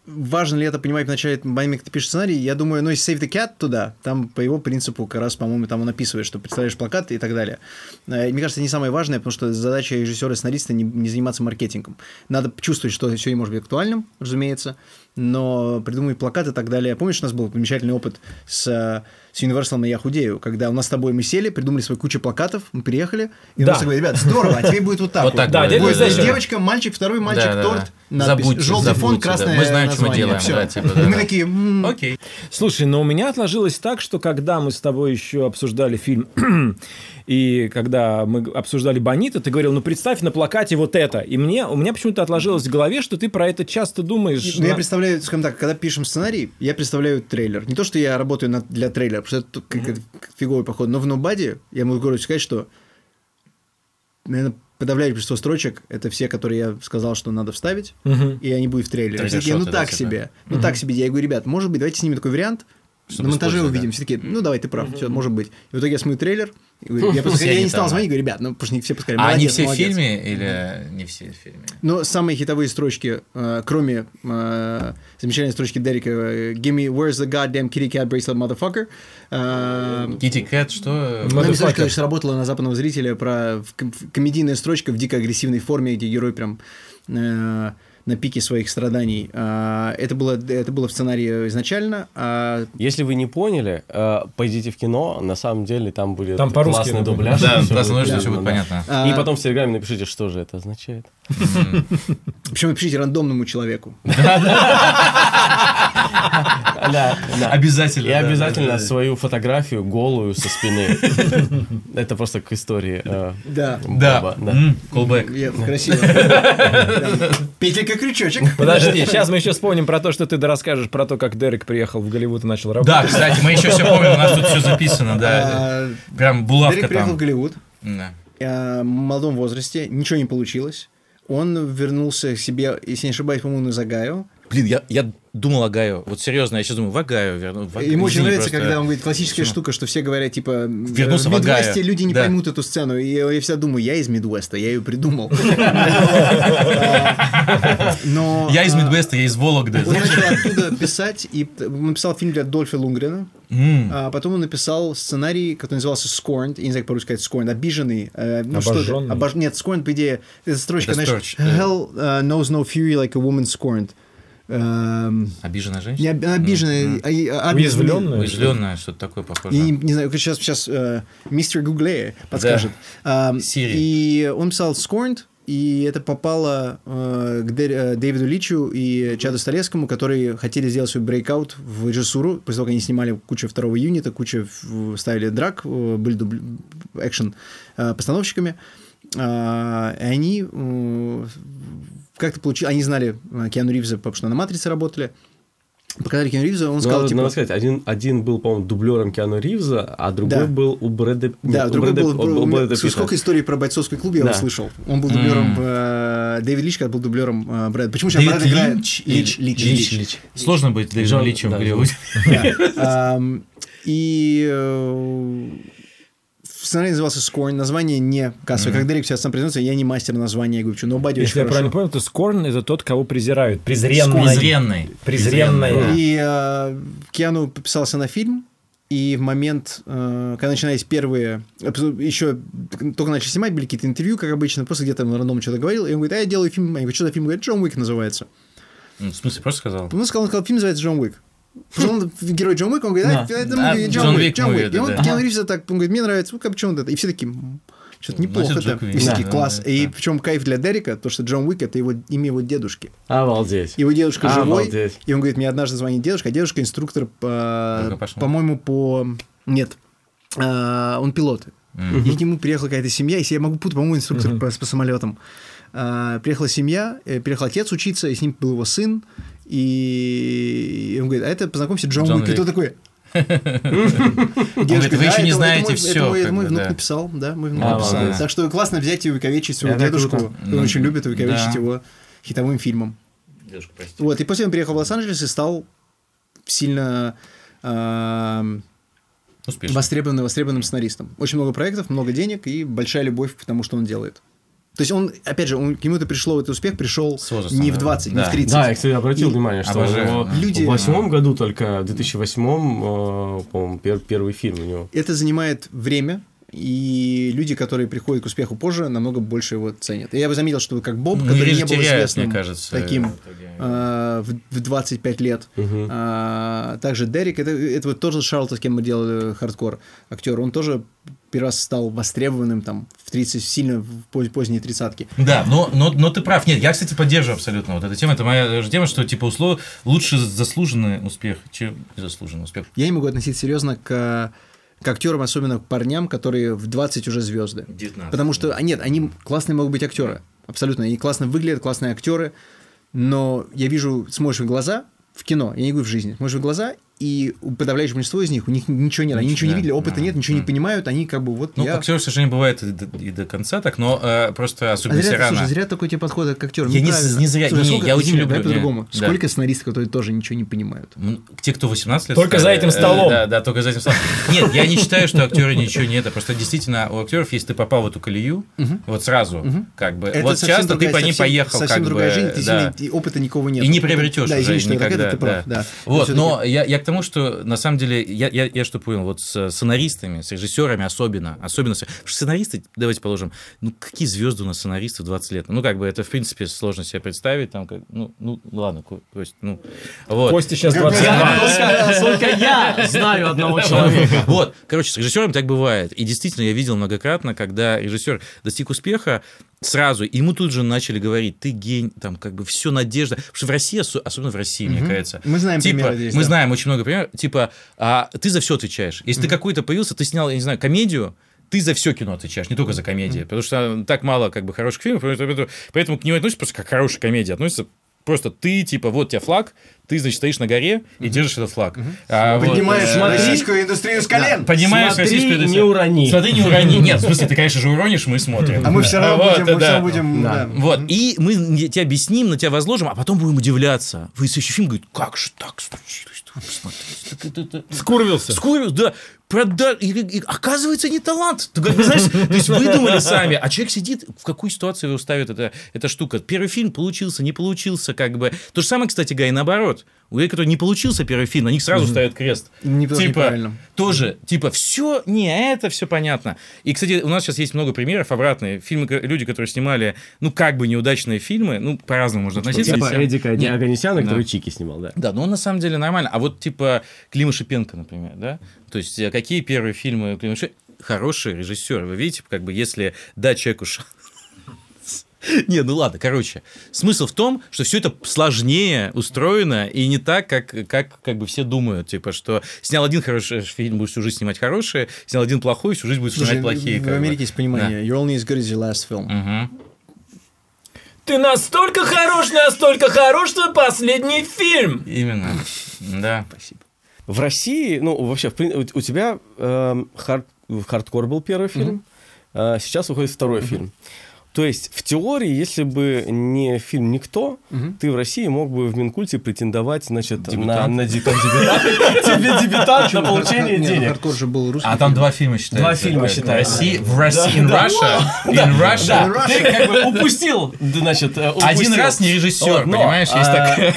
Важно ли это понимать в момент, когда ты пишешь сценарий? Я думаю, ну, если Save the Cat туда, там по его принципу как раз, по-моему, там он описывает, что представляешь плакат и так далее. Э, Мне кажется, не самое важное, потому что задача режиссера и сценариста не, не заниматься маркетингом. Надо чувствовать, что сегодня может быть актуальным, разумеется, но придумывать плакат и так далее. Помнишь, у нас был замечательный опыт с, э, с Universal «Я худею», когда у нас с тобой мы сели, придумали свою кучу плакатов, мы приехали, и Да. говорят, ребят, здорово, а теперь будет вот так Вот так Да, будет, девочка, мальчик, второй мальчик, Да, торт, да. надпись, Забудьте, желтый фон, забудьте, да. красное Мы знаем, что мы делаем, да, типа, да, мы такие, «М, Окей. Слушай, но у меня отложилось так, что когда мы с тобой еще обсуждали фильм, и когда мы обсуждали Бонита, ты говорил, ну представь на плакате вот это. И мне, у меня почему-то отложилось в голове, что ты про это часто думаешь. Ну, я на- представляю, скажем так, когда пишем сценарий, я представляю трейлер. Не то, что я работаю над- для трейлера, потому что это как, как фиговый поход, но в Нобаде я могу говорить, сказать, что, наверное, подавляющее большинство строчек это все, которые я сказал, что надо вставить, Мгм. и они будут в трейлере. Трейлер такие, ну да, так типа? себе, ну так себе. Я говорю, ребят, может быть, давайте снимем такой вариант, на монтаже увидим. да. Все такие, ну давай, ты прав, все, может быть. И в итоге я смотрю трейлер, говорю, я, просто- я не стал звонить, говорю, ребят, ну потому что не все пускали. А они молодец, все в молодец». фильме или не все в фильме? Но самые хитовые строчки, э, кроме э, замечательной строчки Дерека э, «Give me, where's the goddamn kitty cat bracelet, motherfucker?» Китти Кэт, что? Ну, Она Motherfucker. строчка сработала на западного зрителя про комедийная строчка в дико агрессивной форме, где герой прям на пике своих страданий. А, это, было, это было в сценарии изначально. а Если вы не поняли, э, пойдите в кино, на самом деле там будет Там классный дубляж. Да, да, будет понятно, все будет да. понятно. А, И потом в Телеграме напишите, что же это означает. Причем вы пишите рандомному человеку. Да, да. Обязательно. И да, обязательно да, да. свою фотографию голую со спины. Это просто к истории. э, Да. Да. Я- красиво. Петелька крючочек. Подожди, сейчас мы еще вспомним про то, что ты расскажешь про то, как Дерек приехал в Голливуд и начал работать. Да, кстати, мы еще все помним, у нас тут все записано, да. А, Прям булавка Дерек приехал в там. Голливуд. Да. э, в молодом возрасте, ничего не получилось. Он вернулся к себе, если не ошибаюсь, по-моему, на Загаю. Блин, я, я думал о Гаю. Вот серьезно, я сейчас думаю, в Агаю верну. в Ему очень нравится, просто. когда он говорит, классическая штука, что все говорят, типа, Вернулся в Огайо. люди не Да. поймут эту сцену. И я всегда думаю, я из Мидвеста, я ее придумал. Но... Я из а, Мидвеста, я из Вологды. Он начал оттуда писать, и написал фильм для Дольфа Лунгрена, а потом он написал сценарий, который назывался Scorned, я не знаю, как по-русски сказать Scorned, обиженный. э, ну? Обожженный? Обож- Нет, Scorned, по идее, это строчка, знаешь. Hell uh, knows no fury like a woman scorned. Эм, Обиженная не женщина? об- обиженная, а- а- Уязвленная? Уязвленная, что-то такое похоже. Я не, не знаю, сейчас, сейчас э, мистер Гугле подскажет. Ам, Сири. И он писал Scorned, и это попало э, к Дэ- э, Дэвиду Личу и Чаду Столесскому, которые хотели сделать свой брейкаут в режиссуру, после того, как они снимали кучу второго юнита, кучу в- ставили драк, э, были дубл- экшен э, постановщиками. А, И они э, как-то получили... Они знали э, Киану Ривза, потому что на «Матрице» работали. Показали Киану Ривза, он Ну, сказал, надо, типа... надо сказать, один, один был, по-моему, дублером Киану Ривза, а другой Да. был у Брэда Да, у другой Брэда- был, у- у Брэда Питта. сколько историй про бойцовский клуб я Да. услышал. Он был дублером, э, Дэвид Лич, когда был дублером э, Брэда. Почему сейчас Дэвид Брэд играет? Линч? Лич, или- Лич, Лич. Сложно быть Дэвидом Личем в Голливуде. И э, сценарий назывался Scorn, название не кассовое. Как Дерек сейчас сам признается, я не мастер названия, я говорю, что Nobody очень Если я правильно хорошо. понял, то Scorn это тот, кого презирают. Презренный. Презренный. Презренная. И э, Киану подписался на фильм, и в момент, э, когда начинались первые, еще только начали снимать, были какие-то интервью, как обычно, просто где-то на рандом что-то говорил, и он говорит, а я делаю фильм, я говорю, что за фильм? Говорит, Джон Уик называется. Ну, В смысле, просто сказал? Он сказал, он сказал, фильм называется Джон Уик. Он герой Джон Уик, он говорит, а, Да. это А, Джон Уик Джон Уик. И он. Киану Ривз так, он говорит, мне нравится, ну, как почему это? И все такие, что-то неплохо это. И все такие, класс. И причем кайф для Дерека, то, что Джон Уик это его имя его дедушки. Обалдеть. Его дедушка живой, и он говорит, мне однажды звонит дедушка, а дедушка инструктор по-моему, по... Нет, А, он пилот. И к нему приехала какая-то семья, если я могу путать, по-моему, инструктор по самолетам. А, приехала семья, э, приехал отец учиться, и с ним был его сын, и он говорит, а это, познакомься, Джон, Джон Уик. И тот такой... говорит, «Вы еще не знаете всё, Это мой, внук написал, да, мой внук написал. Так что классно взять и увековечить своего дедушку. Он Ну, очень любит увековечить его хитовым фильмом. Вот, и после он приехал в Лос-Анджелес и стал сильно эм, Успешно. востребованным, востребованным сценаристом. Очень много проектов, много денег и большая любовь к тому, что он делает. То есть он, опять же, он, к нему-то пришло, этот успех пришел возрастом, не в да. 20, не Да. в 30. Да, я, кстати, обратил И- внимание, что Обожаю, него да. Люди- в восьмом году только, в 2008, э, по-моему, пер- первый фильм у него. Это занимает время, и люди, которые приходят к успеху позже, намного больше его ценят. И я бы заметил, что как Боб, Ну, который не был теряют, известным мне кажется, таким э, в, в 25 лет. Мгм. А, также Дерек, это, это вот тоже Шарлтон, с кем мы делали хардкор, актер, он тоже первый раз стал востребованным там в 30, сильно в поз- поздние тридцатки. Да, но, но, но ты прав. Нет, я, кстати, поддерживаю абсолютно вот эту тему. Это моя же тема, что, типа, услов... лучше заслуженный успех, чем незаслуженный успех. Я не могу относиться серьезно к к актерам, особенно к парням, которые в 20 уже звезды. 19. Потому что, а нет, они классные могут быть актеры. Абсолютно. Они классно выглядят, классные актеры. Но я вижу, смотришь в глаза в кино, я не говорю в жизни, смотришь в глаза, и у подавляющего большинства из них, у них ничего нет, они ничего не видели, опыта да, нет, ничего не понимают, они как бы вот Ну, я... актеров, к сожалению, бывает и до, и до конца так, но э, просто А особенно зря, если рано. слушай, зря такой тебе подход к актерам. Я не- зря- Слушай, не, сколько- я очень люблю, по-другому. да. Сколько сценаристов, которые тоже ничего не понимают? М, Те, кто 18 лет. Только за стали, этим э, столом. Да, да, только за этим столом. Нет, я не считаю, что актеры ничего не это. Просто действительно у актеров, если ты попал в эту колею, вот сразу, как бы, вот часто другая- ты по ней поехал, как другая бы, жизнь, сильно- и опыта никого нет. И не приобретешь Да, уже никогда. это ты прав, да. Вот, но я, я к тому, что на самом деле, я, я, я что понял, вот с сценаристами, с режиссерами особенно, особенно, сценаристы, давайте положим, ну какие звезды у нас сценаристы в 20 лет? Ну как бы это в принципе сложно себе представить, там, как, ну, ну ладно, Ко- Кость, ну, вот. Костя сейчас 22. Только, только я знаю одного человека. Вот, короче, с режиссером так бывает. И действительно, я видел многократно, когда режиссер достиг успеха, сразу ему тут же начали говорить, ты гений, там как бы все надежда. Потому что в России, осо- особенно в России, мне кажется. Мы знаем типа, примеры здесь, Мы да. знаем очень много примеров. Типа, а, ты за все отвечаешь. Если ты какой-то появился, ты снял, я не знаю, комедию, ты за все кино отвечаешь, не только за комедии. Потому что так мало как бы хороших фильмов, поэтому, поэтому к нему относятся просто как к хорошей комедии. Относятся просто ты, типа, вот у тебя флаг, ты, значит, стоишь на горе и держишь этот флаг. А, вот, Поднимаешь э, российскую индустрию с колен. Поднимаешь Смотри, российскую не индустрию. урони. Смотри, не урони. Нет, в смысле, ты, конечно же, уронишь, мы смотрим. А мы все равно Вот, будем, мы все равно будем. Вот, и мы не- тебя объясним, на тебя возложим, а потом будем удивляться. Вы следующий фильм говорит, как же так случилось? Скурвился. Скурил, да. Прода... И, и- оказывается, не талант. Ты как бы, знаешь, то есть выдумали сами. А человек сидит, в какую ситуацию его ставит эта, эта штука. Первый фильм получился, не получился, как бы. То же самое, кстати, говоря, и наоборот. У людей, которые не получился первый фильм, на них сразу ставят крест. Не, типа, тоже, типа, все, не, это все понятно. И, кстати, у нас сейчас есть много примеров обратные. Фильмы, люди, которые снимали, ну, как бы неудачные фильмы, ну, по-разному можно относиться. Типа Эдика. Аганесяна, Да. который Чики снимал, да. Да, но он на самом деле нормально. А вот типа Клима Шипенко, например, да? То есть э, какие первые фильмы Клима Шипенко? Хороший режиссер. Вы видите, как бы если дать человеку шанс. Не, ну ладно, короче. Смысл в том, что все это сложнее устроено и не так, как, как, как бы все думают. Типа, что снял один хороший фильм, будешь всю жизнь снимать хорошие, снял один плохой, всю жизнь будешь Слушай, снимать плохие. в бы. Америке есть понимание. You're only as good as your last film. Мгм. Ты настолько хорош, настолько хорош, твой последний фильм. Именно. Да. В России, ну, вообще, в у тебя эм, хард- хардкор был первый фильм, а сейчас выходит второй фильм. То есть, в теории, если бы не фильм «Никто», ты в России мог бы в Минкульте претендовать, значит, на, Дебютант? на дебютант. Тебе дебютант на получение ну, денег. Хардкор же был русский. А там два фильма считается. Два фильма В считается. России, в России, in Russia, in Russia. Ты как бы упустил, значит, э, Один раз не режиссер, понимаешь, есть а, такая.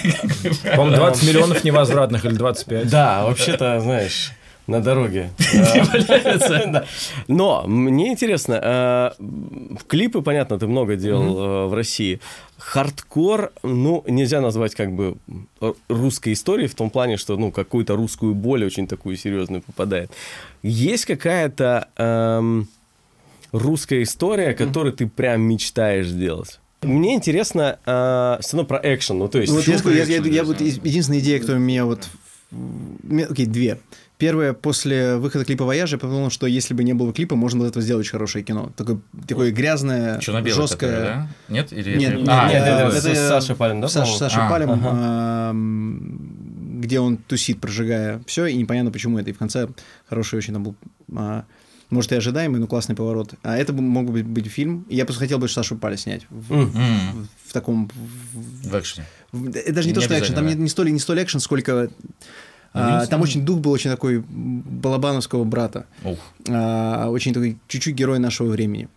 По-моему, 20 миллионов невозвратных или 25. Да, вообще-то, знаешь, на дороге. Э. Но мне интересно, э, клипы, понятно, ты много делал э, в России. Хардкор, ну, нельзя назвать как бы русской историей в том плане, что, ну, какую-то русскую боль очень такую серьезную попадает. Есть какая-то эм, русская история, которую ты прям мечтаешь сделать? Мне интересно, э, все равно про экшен, ну, то есть... Ну, вот я, я, я- я вот единственная идея, которая меня вот... Окей, две. Первое, после выхода клипа «Вояжа» я подумал, что если бы не было клипа, можно было этого сделать очень хорошее кино. Такое, такое грязное, жесткое... которое, да? Нет? Или Нет, это- нет, А, нет, это- это это- с Сашей Палем, да, Саша? Саша А, Палем, ага. ам, где он тусит, прожигая все, и непонятно, почему это. И в конце хороший очень там был... а, может, и ожидаемый, но классный поворот. А это бы мог быть, быть фильм. Я просто хотел бы Сашу Паля снять. В, М. М, в таком... в- В экшене. в- Это даже не, то, Не что экшен, там не, не столь, не столь экшен, сколько... А, там очень дух был очень такой балабановского брата. Ух. А, очень такой чуть-чуть герой нашего времени.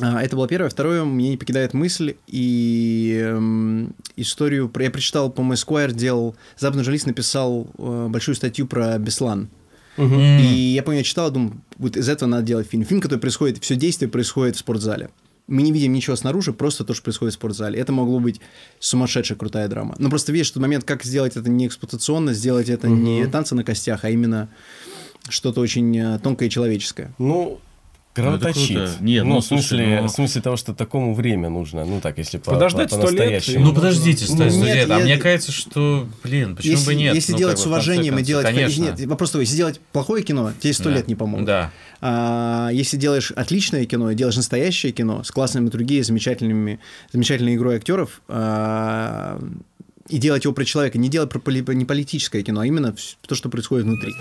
А, это было первое. Второе, мне не покидает мысль и эм, историю... про- Я прочитал, по-моему, Esquire делал... Западный журналист написал э, большую статью про Беслан. Мгм. И я помню, я читал, думаю, вот из этого надо делать фильм. Фильм, который происходит, все действие происходит в спортзале. Мы не видим ничего снаружи, просто то, что происходит в спортзале. Это могло быть сумасшедшая крутая драма. Но просто видишь, что момент, как сделать это не эксплуатационно, сделать это не танцы на костях, а именно что-то очень э, тонкое и человеческое. Ну, Кровоточит. круто. Нет, ну, в, смысле, слушай, ну- в смысле того, что такому время нужно. Ну, так, если по- Подождать по, сто лет, по-настоящему. Ну подождите, Стас, Нет, студия, а я- мне кажется, что, блин, почему если, бы нет? Если Ну, делать с уважением и делать... конечно. Нет, вопрос такой, если делать плохое кино, тебе сто Да. лет не помогут. Да. А, если делаешь отличное кино, и делаешь настоящее кино с классными драматургией, замечательными, замечательной игрой актеров, а, и делать его про человека, не делать про поли- не политическое кино, а именно то, что происходит внутри.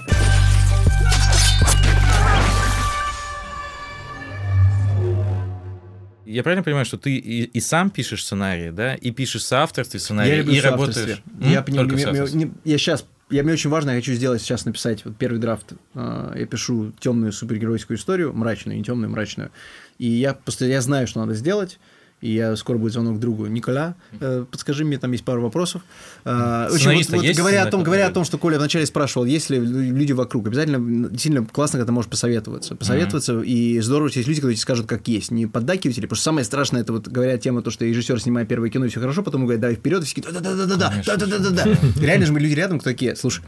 Я правильно понимаю, что ты и, и сам пишешь сценарии, да, и пишешь соавторстве сценарии, я люблю и работаешь... Я, М? понимаю, мне- мне- соавторстве. не- я сейчас, я, мне очень важно, я хочу сделать сейчас написать вот первый драфт. А, Я пишу темную супергеройскую историю, мрачную, не темную, мрачную. И я просто я знаю, что надо сделать. И я скоро будет звонок другу Николя. Э, Подскажи мне, там есть пару вопросов. Сценариста вот- вот есть говоря о том, говоря о том, что Коля вначале спрашивал, есть ли люди вокруг, обязательно сильно классно, когда можешь посоветоваться. Посоветоваться, и здорово, если есть люди, которые тебе скажут, как есть. Не поддакивать, или потому что самое страшное, это вот говоря тема, то, что режиссер снимает первое кино, и все хорошо, потом говорит, давай вперед, и все да-да-да-да-да, да-да-да-да. Реально же мы люди рядом, кто такие, слушай,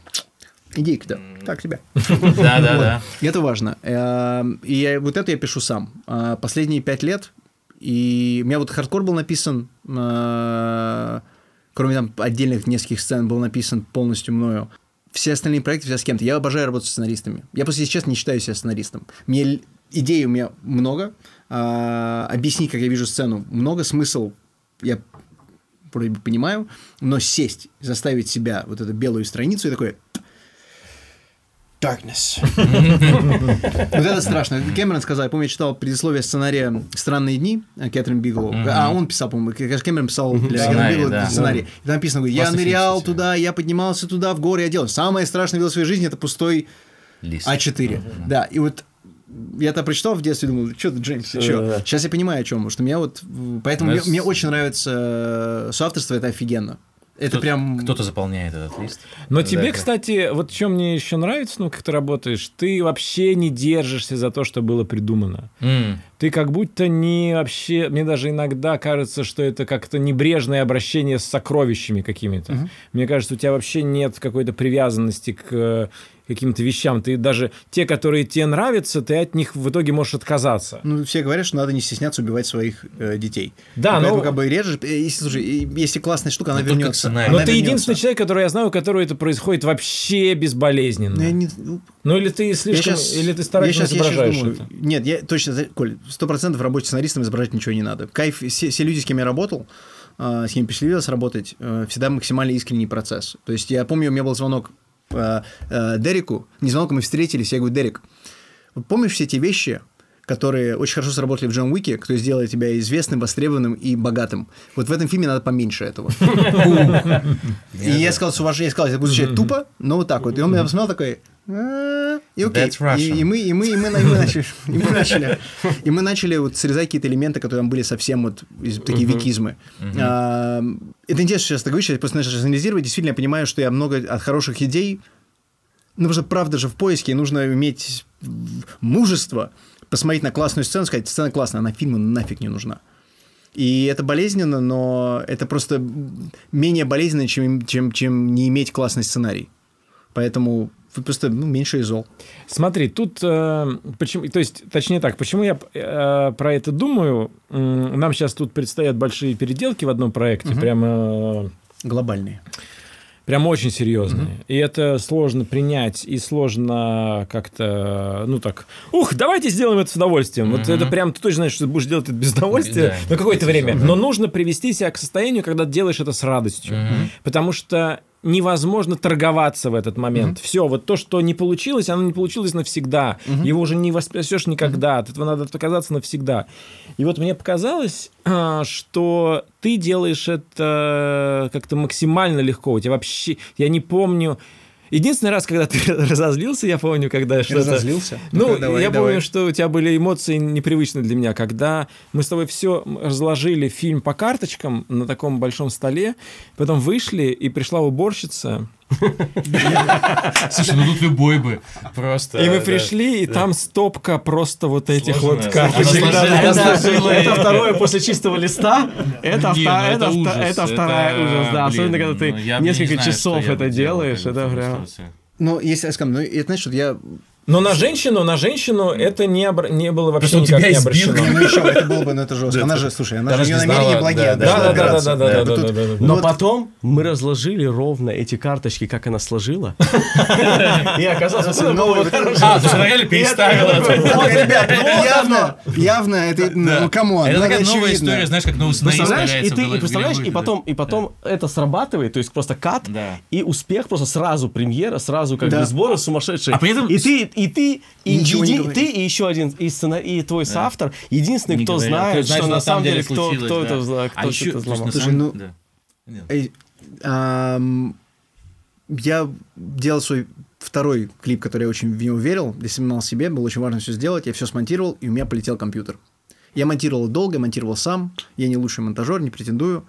идейка-то, так себя. Да, да, да. Это важно. Эм, И вот это я пишу сам. А Последние пять лет, и у меня вот хардкор был написан, э, кроме там отдельных нескольких сцен, был написан полностью мною. Все остальные проекты всегда с кем-то. Я обожаю работать с сценаристами. Я просто, честно, не считаю себя сценаристом. Мне идей у меня много, а, объяснить, как я вижу сцену, много, смысл я вроде бы понимаю, но сесть, заставить себя вот эту белую страницу и такое Darkness. Вот это страшно. Кэмерон сказал, я помню, я читал предисловие сценария «Странные дни» Кэтрин Биглоу. А он писал, по-моему, Кэ- Кэмерон писал для Кэтрин Сценарий, Биглоу да. сценарий. И там написано, я нырял туда, я поднимался туда, в горы, я делал. Самое страшное видел в своей жизни – это пустой Лист. А4. Да, и вот я это прочитал в детстве, думал, что ты, Джеймс, ты? Да-да-да. Сейчас я понимаю, о чем. Потому что меня вот... Поэтому Ну, мне очень нравится э, соавторство, это офигенно. Это Кто- прям... Кто-то заполняет этот лист. Но тебе, Да, кстати, вот что мне еще нравится, ну, как ты работаешь, ты вообще не держишься за то, что было придумано. М. Ты как будто не вообще... Мне даже иногда кажется, что это как-то небрежное обращение с сокровищами какими-то. Мне кажется, у тебя вообще нет какой-то привязанности к э, каким-то вещам. Ты даже те, которые тебе нравятся, ты от них в итоге можешь отказаться. Ну, все говорят, что надо не стесняться убивать своих э, детей. Да, но- как бы режешь. Если, слушай, если классная штука, она только вернется. сценарий. Но Она ты вернется. единственный человек, который я знаю, у которого это происходит вообще безболезненно. Ну, я не- ну, Ну или ты слишком, щас- или ты старательно я щас- я щас изображаешь думаю. это. Нет, я точно, Коль, сто процентов рабочим сценаристам изображать ничего не надо. Кайф, все, все люди, с кем я работал, э, с кем посчастливилось работать, э, всегда максимально искренний процесс. То есть я помню, у меня был звонок э, э, Дереку, не звонок, мы встретились, я говорю, Дерек, вот помнишь все эти вещи, которые очень хорошо сработали в Джон Уике, кто сделает тебя известным, востребованным и богатым. Вот в этом фильме надо поменьше этого. И я сказал с уважением, я сказал, это будет звучать тупо, но вот так вот. И он меня посмотрел такой, «А, и окей. И, и мы, и мы, и мы, и мы начали, и мы начали, и мы начали вот срезать какие-то элементы, которые там были совсем вот такие викизмы. Это интересно сейчас ты говоришь, я просто начал анализировать, действительно я понимаю, что я много от хороших идей, ну, потому что правда же в поиске нужно иметь мужество, посмотреть на классную сцену, сказать, сцена классная, она фильму нафиг не нужна. И это болезненно, но это просто менее болезненно, чем, чем, чем не иметь классный сценарий. Поэтому просто ну, меньше и зол. Смотри, тут э, почему, то есть, точнее так, почему я э, про это думаю? Нам сейчас тут предстоят большие переделки в одном проекте, прямо э, Глобальные. Прям очень серьезные. И это сложно принять, и сложно как-то, ну так, ух, давайте сделаем это с удовольствием. Вот это прям, ты точно знаешь, что ты будешь делать это без удовольствия Да. на какое-то время. Но нужно привести себя к состоянию, когда ты делаешь это с радостью. Потому что невозможно торговаться в этот момент. Все, вот то, что не получилось, оно не получилось навсегда. Его уже не воспасешь никогда. От этого надо отказаться навсегда. И вот мне показалось, а, что ты делаешь это как-то максимально легко. У тебя вообще... Я не помню... Единственный раз, когда ты разозлился, я помню, когда что-то... разозлился? Ну, давай, я давай. помню, что у тебя были эмоции непривычные для меня, когда мы с тобой все разложили фильм по карточкам на таком большом столе, потом вышли, и пришла уборщица, Слушай, ну тут любой бы. Просто... и мы пришли, и там стопка просто вот этих вот карточек. Это второе после чистого листа. Это ну вторая ужас, да. Особенно, когда ты ну, несколько часов это делаешь, это прям... Ну, если я скажу, ну, это значит, что я Но на женщину, на женщину это не, обра- не было вообще Просто он никак тебя не обращено. Ну еще, это было бы, ну это жестко. Она же, слушай, она же, ее не намерения благие. да, да, Да, да, да, да, да. Но потом мы разложили ровно эти карточки, как она сложила. И оказалось, что это новый было вот хорошо. А, то есть она реально переставила. Ребят, ну, явно, явно, это, ну, come on. Это ну, такая новая история, знаешь, как новый Представляешь, и ты, представляешь, и потом, и потом это срабатывает, то есть просто cut, и успех просто сразу премьера, сразу как бы сборы сумасшедшие. А при этом- И ты, и ты, и, Ничего еди- ты, и еще один, и, сцена- и твой соавтор, единственный, Не кто говорят. знает, Кто что на самом деле, кто, случилось, кто да. это, А кто еще, это слушай, взломал. Слушай, ну, да. Эй, ам, Я делал свой второй клип, который я очень в него верил, снимал себе, было очень важно все сделать, я все смонтировал, и у меня полетел компьютер. Я монтировал долго, монтировал сам, я не лучший монтажер, не претендую.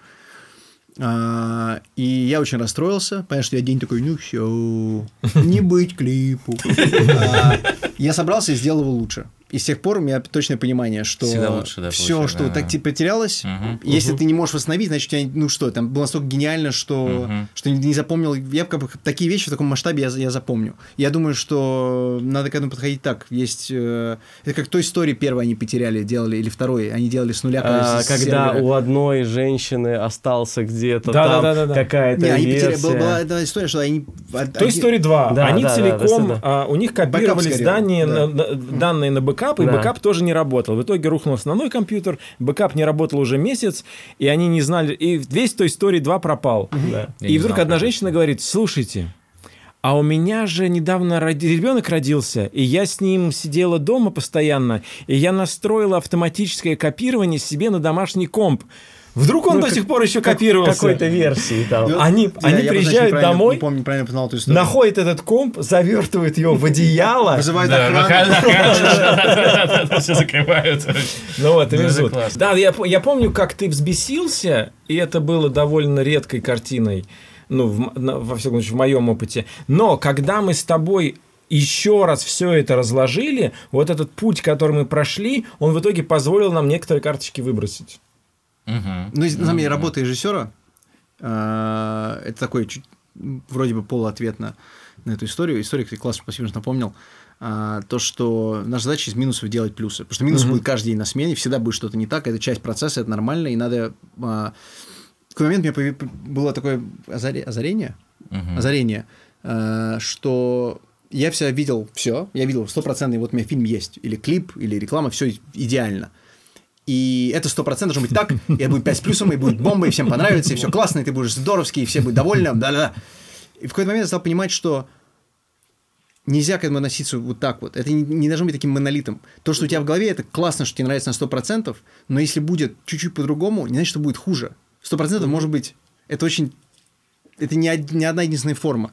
А, и я очень расстроился, понятно, что я день такой, ну все, не быть клипу. А, Я собрался и сделал его лучше. И с тех пор у меня точное понимание, что лучше, да, все, получается, что да. так типа потерялось, Мгм. если ты не можешь восстановить, значит, у тебя, ну что, там было настолько гениально, что, Мгм. что не, не запомнил. Я как бы такие вещи в таком масштабе я, я запомню. Я думаю, что надо к этому подходить так. Есть э, это как Toy Story первой они потеряли, делали, или второй, они делали с нуля. А, с когда сервера. у одной женщины остался где-то Да, там да, да, да, да. какая-то Не, они потеряли, была, была эта история, что они... Toy Story 2. Да, Они да, да, целиком, да, да. а, у них копировались скорее, данные, да. на- на- данные на бэкап, и Да. бэкап тоже не работал. В итоге рухнул основной компьютер, бэкап не работал уже месяц, и они не знали, и весь Toy Story 2 пропал. Да. И вдруг знал, одна как женщина говорит, слушайте, а у меня же недавно роди- ребенок родился, и я с ним сидела дома постоянно, и я настроила автоматическое копирование себе на домашний комп. Вдруг он Ну, до как- сих пор еще Как- копировался. Какой-то версии там. Ну, Они, Я- они я приезжают домой, Не помню, правильно познал эту историю. находят этот комп, завертывают его в одеяло, Вызывает Да, охрану. Все закрывают. ну вот, и везут. Да, я, по- я помню, как ты взбесился, и это было довольно редкой картиной, ну, во всяком случае, в моем опыте. Но когда мы с тобой еще раз все это разложили, вот этот путь, который мы прошли, он в итоге позволил нам некоторые карточки выбросить. Ну, на деле, работа режиссера э, это такой чуть, вроде бы полуответ на, на эту историю. История, кстати, классно, спасибо, что напомнил. А, то, что наша задача из минусов делать плюсы. Потому что минус будет каждый день на смене, всегда будет что-то не так, это часть процесса, это нормально, и надо... а, в какой момент у меня было такое озаре- озарение, Мгм. озарение, э, что я все видел все, я видел стопроцентный, вот у меня фильм есть, или клип, или реклама, все идеально. И это сто процентов должно быть так, и это будет 5 с плюсом, и будет бомба, и всем понравится, и все классно, и ты будешь здоровский, и все будут довольны, да-да-да. И в какой-то момент я стал понимать, что нельзя к этому относиться вот так вот. Это не, не должно быть таким монолитом. То, что у тебя в голове, это классно, что тебе нравится на 100%, но если будет чуть-чуть по-другому, не значит, что будет хуже. 100% может быть, это очень... Это не, од- не одна единственная форма.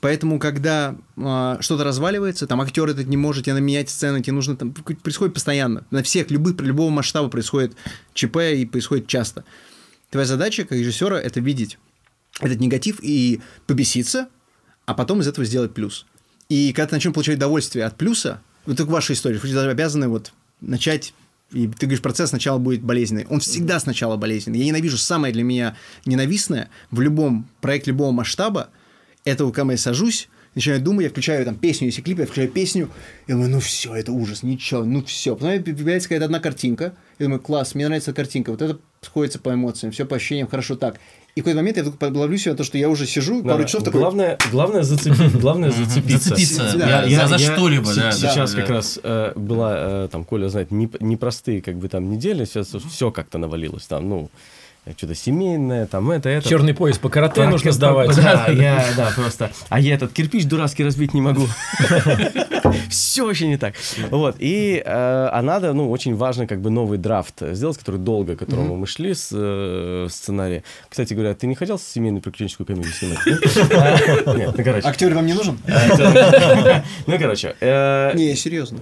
Поэтому, когда а, что-то разваливается, там актер этот не может, тебе надо менять сцены, тебе нужно там происходит постоянно. На всех, любых, любого масштаба происходит ЧП и происходит часто. Твоя задача, как режиссера, это видеть этот негатив и побеситься, а потом из этого сделать плюс. И когда ты начнешь получать удовольствие от плюса, вот как в вашей истории, вы даже обязаны вот начать и ты говоришь, процесс сначала будет болезненный. Он всегда сначала болезненный. Я ненавижу самое для меня ненавистное в любом проекте любого масштаба. Это когда я сажусь, начинаю думать, я включаю там песню, если клип, я включаю песню, и думаю, ну все, это ужас, ничего, ну все. Потом появляется какая-то одна картинка, я думаю, класс, мне нравится эта картинка, вот это сходится по эмоциям, все по ощущениям, хорошо так. И в какой-то момент я вдруг ловлю себя на то, что я уже сижу, Да, пару часов такой... главное, главное зацепить, главное зацепиться. Зацепиться Да, за- за что-либо, да, Сейчас да, как да. раз э, была, э, там, Коля знает, неп- непростые как бы там недели, сейчас все как-то навалилось, там, ну, что-то семейное, там, это, это. Черный пояс по карате Так, нужно сдавать. Да, я, да, просто. А я этот кирпич дурацкий разбить не могу. Все вообще не так. Вот. И, э, а надо, ну, очень важно, как бы новый драфт сделать, который долго, к которому мы шли с э, сценария. Кстати говоря, ты не хотел семейную приключенческую комедию снимать? нет? Ну, короче. Актер вам не нужен? Ну, короче. э, Не, серьезно.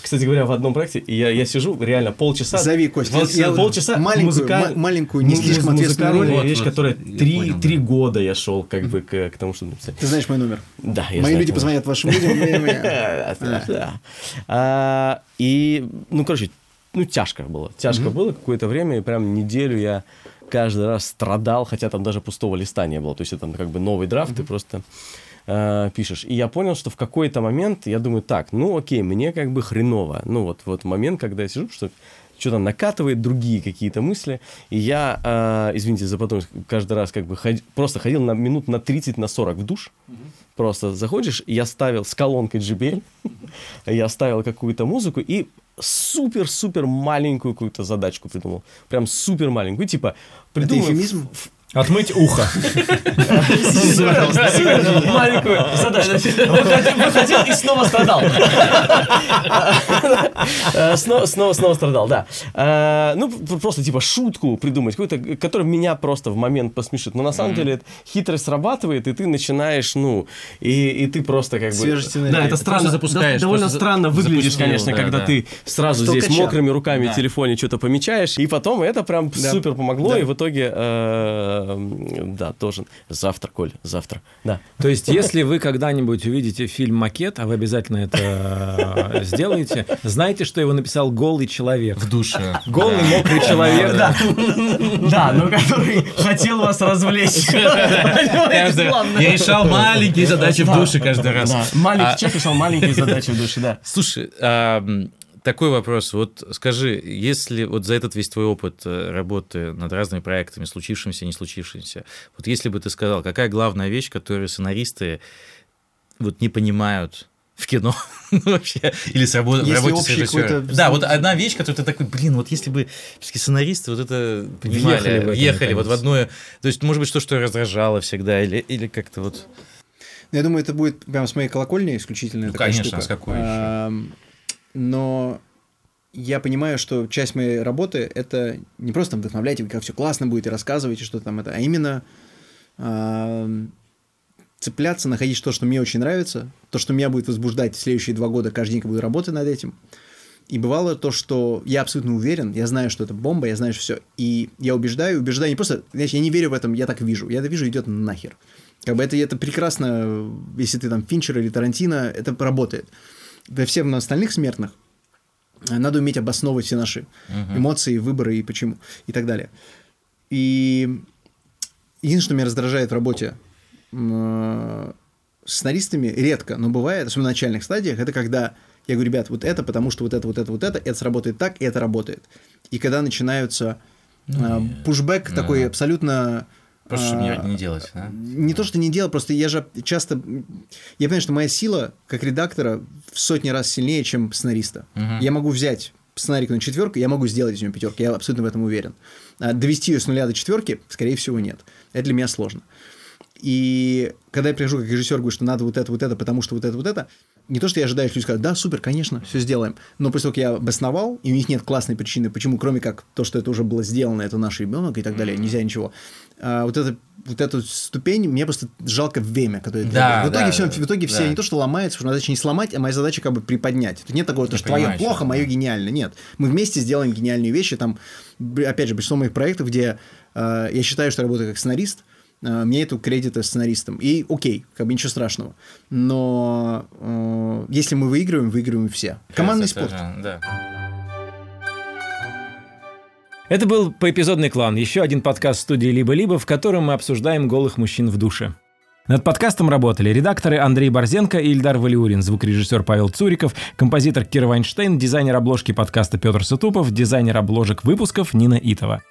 Кстати говоря, в одном проекте я, я сижу реально полчаса. Зови, Костя. Полчаса, Я вот полчаса маленькую, маленькую, не слишком ответственную роль. вещь, Вот, которая вот, я три, понял, три да. года я шел как бы к, к тому, чтобы написать. Ты знаешь мой номер. Да, я Мои знаю, люди позвонят вашим людям. А, И, ну, короче, ну, тяжко было. Тяжко было какое-то время, и прям неделю я каждый раз страдал, хотя там даже пустого листа не было. То есть это как бы новый драфт, ты просто э, пишешь. И я понял, что в какой-то момент я думаю, так, ну окей, мне как бы хреново. Ну вот, вот момент, когда я сижу, что что-то накатывает, другие какие-то мысли. И я, э, извините за потом, каждый раз как бы ход- просто ходил на минут на 30, на 40 в душ. Просто заходишь, я ставил с колонкой JBL, я ставил какую-то музыку и супер-супер маленькую какую-то задачку придумал. Прям супер маленькую. Типа, Это придумал... эфемизм? Отмыть ухо. Маленькую задачку. Выходил, и снова страдал. Э, Снова, снова, страдал, да. Э, Ну, просто типа шутку придумать, какую-то, которая меня просто в момент посмешит. Но на самом деле хитрость срабатывает, и ты начинаешь, ну, и, и ты просто как бы... Да, это странно. запускаешь, Довольно странно выглядишь, конечно, да, когда да. ты сразу здесь мокрыми руками в телефоне что-то помечаешь, и потом это прям супер помогло, и в итоге, э, да, тоже завтра, Коль, завтра, да. То есть, если вы когда-нибудь увидите фильм «Макет», а вы обязательно это э, сделаете, знайте, что его написал голый человек. В душе. Голый, мокрый человек. Да, да, но который хотел вас развлечь. Каждый- Я решал маленькие задачи в душе каждый раз. Маленький А- человек решал маленькие задачи в душе, да. Слушай, такой вопрос. Вот скажи, если вот за этот весь твой опыт э, работы над разными проектами, случившимися, не случившимися, вот если бы ты сказал, какая главная вещь, которую сценаристы вот не понимают в кино ну, вообще, или с рабо- в Если работе с режиссером. Да, вот одна вещь, которую ты такой, блин, вот если бы сценаристы вот это понимали, Въехали в это, въехали вот в одно, то есть, может быть, что, что раздражало всегда, или, или как-то вот... Я думаю, это будет прям с моей колокольни исключительно. Ну, конечно, штука. с какой еще? Но я понимаю, что часть моей работы это не просто и как все классно будет, и рассказывать, и что там это, а именно ам, цепляться, находить то, что мне очень нравится, то, что меня будет возбуждать в следующие два года, каждый день, буду работать над этим. И бывало то, что я абсолютно уверен, я знаю, что это бомба, я знаю, что все. И я убеждаю, убеждаю не просто, знаешь, я не верю в этом, я так вижу. Я это вижу, идет нахер. Как бы это, это прекрасно, если ты там Финчер или Тарантино, это работает. Для всех остальных смертных э, надо уметь обосновывать все наши эмоции, выборы и почему, и так далее. И единственное, что меня раздражает в работе э, с сценаристами, редко, но бывает, особенно на начальных стадиях, это когда я говорю, ребят, вот это, потому что вот это, вот это, вот это, это сработает так, и это работает. И когда начинаются э, пушбэк такой абсолютно... Просто, чтобы а, не, делать, да? не то, что не делал, просто я же часто... Я понимаю, что моя сила как редактора в сотни раз сильнее, чем сценариста. Я могу взять сценарий на четверку, я могу сделать из него пятерку, я абсолютно в этом уверен. А довести ее с нуля до четверки, скорее всего, нет. Это для меня сложно. И когда я прихожу как режиссер, говорю, что надо вот это, вот это, потому что вот это, вот это, не то, что я ожидаю, что люди скажут, да, супер, конечно, все сделаем. Но после того, как я обосновал, и у них нет классной причины, почему, кроме как то, что это уже было сделано, это наш ребенок и так далее, нельзя ничего. А, вот, это, вот эту ступень мне просто жалко время, которое Да. В итоге, да, все, да, в итоге все да. не то, что ломается, потому что задача не сломать, а моя задача как бы приподнять. Тут нет такого, то, что твое плохо, что- мое гениально. Нет. Мы вместе сделаем гениальные вещи. Там, опять же, большинство моих проектов, где э, я считаю, что работаю как сценарист, э, мне эту кредиты сценаристом. И окей, как бы ничего страшного. Но э, если мы выигрываем, выигрываем все. Командный Кажется, спорт. это же, Да. Это был поэпизодный клан, еще один подкаст студии «Либо-либо», в котором мы обсуждаем голых мужчин в душе. Над подкастом работали редакторы Андрей Борзенко и Ильдар Валиурин, звукорежиссер Павел Цуриков, композитор Кира Вайнштейн, дизайнер обложки подкаста Петр Сутупов, дизайнер обложек выпусков Нина Итова.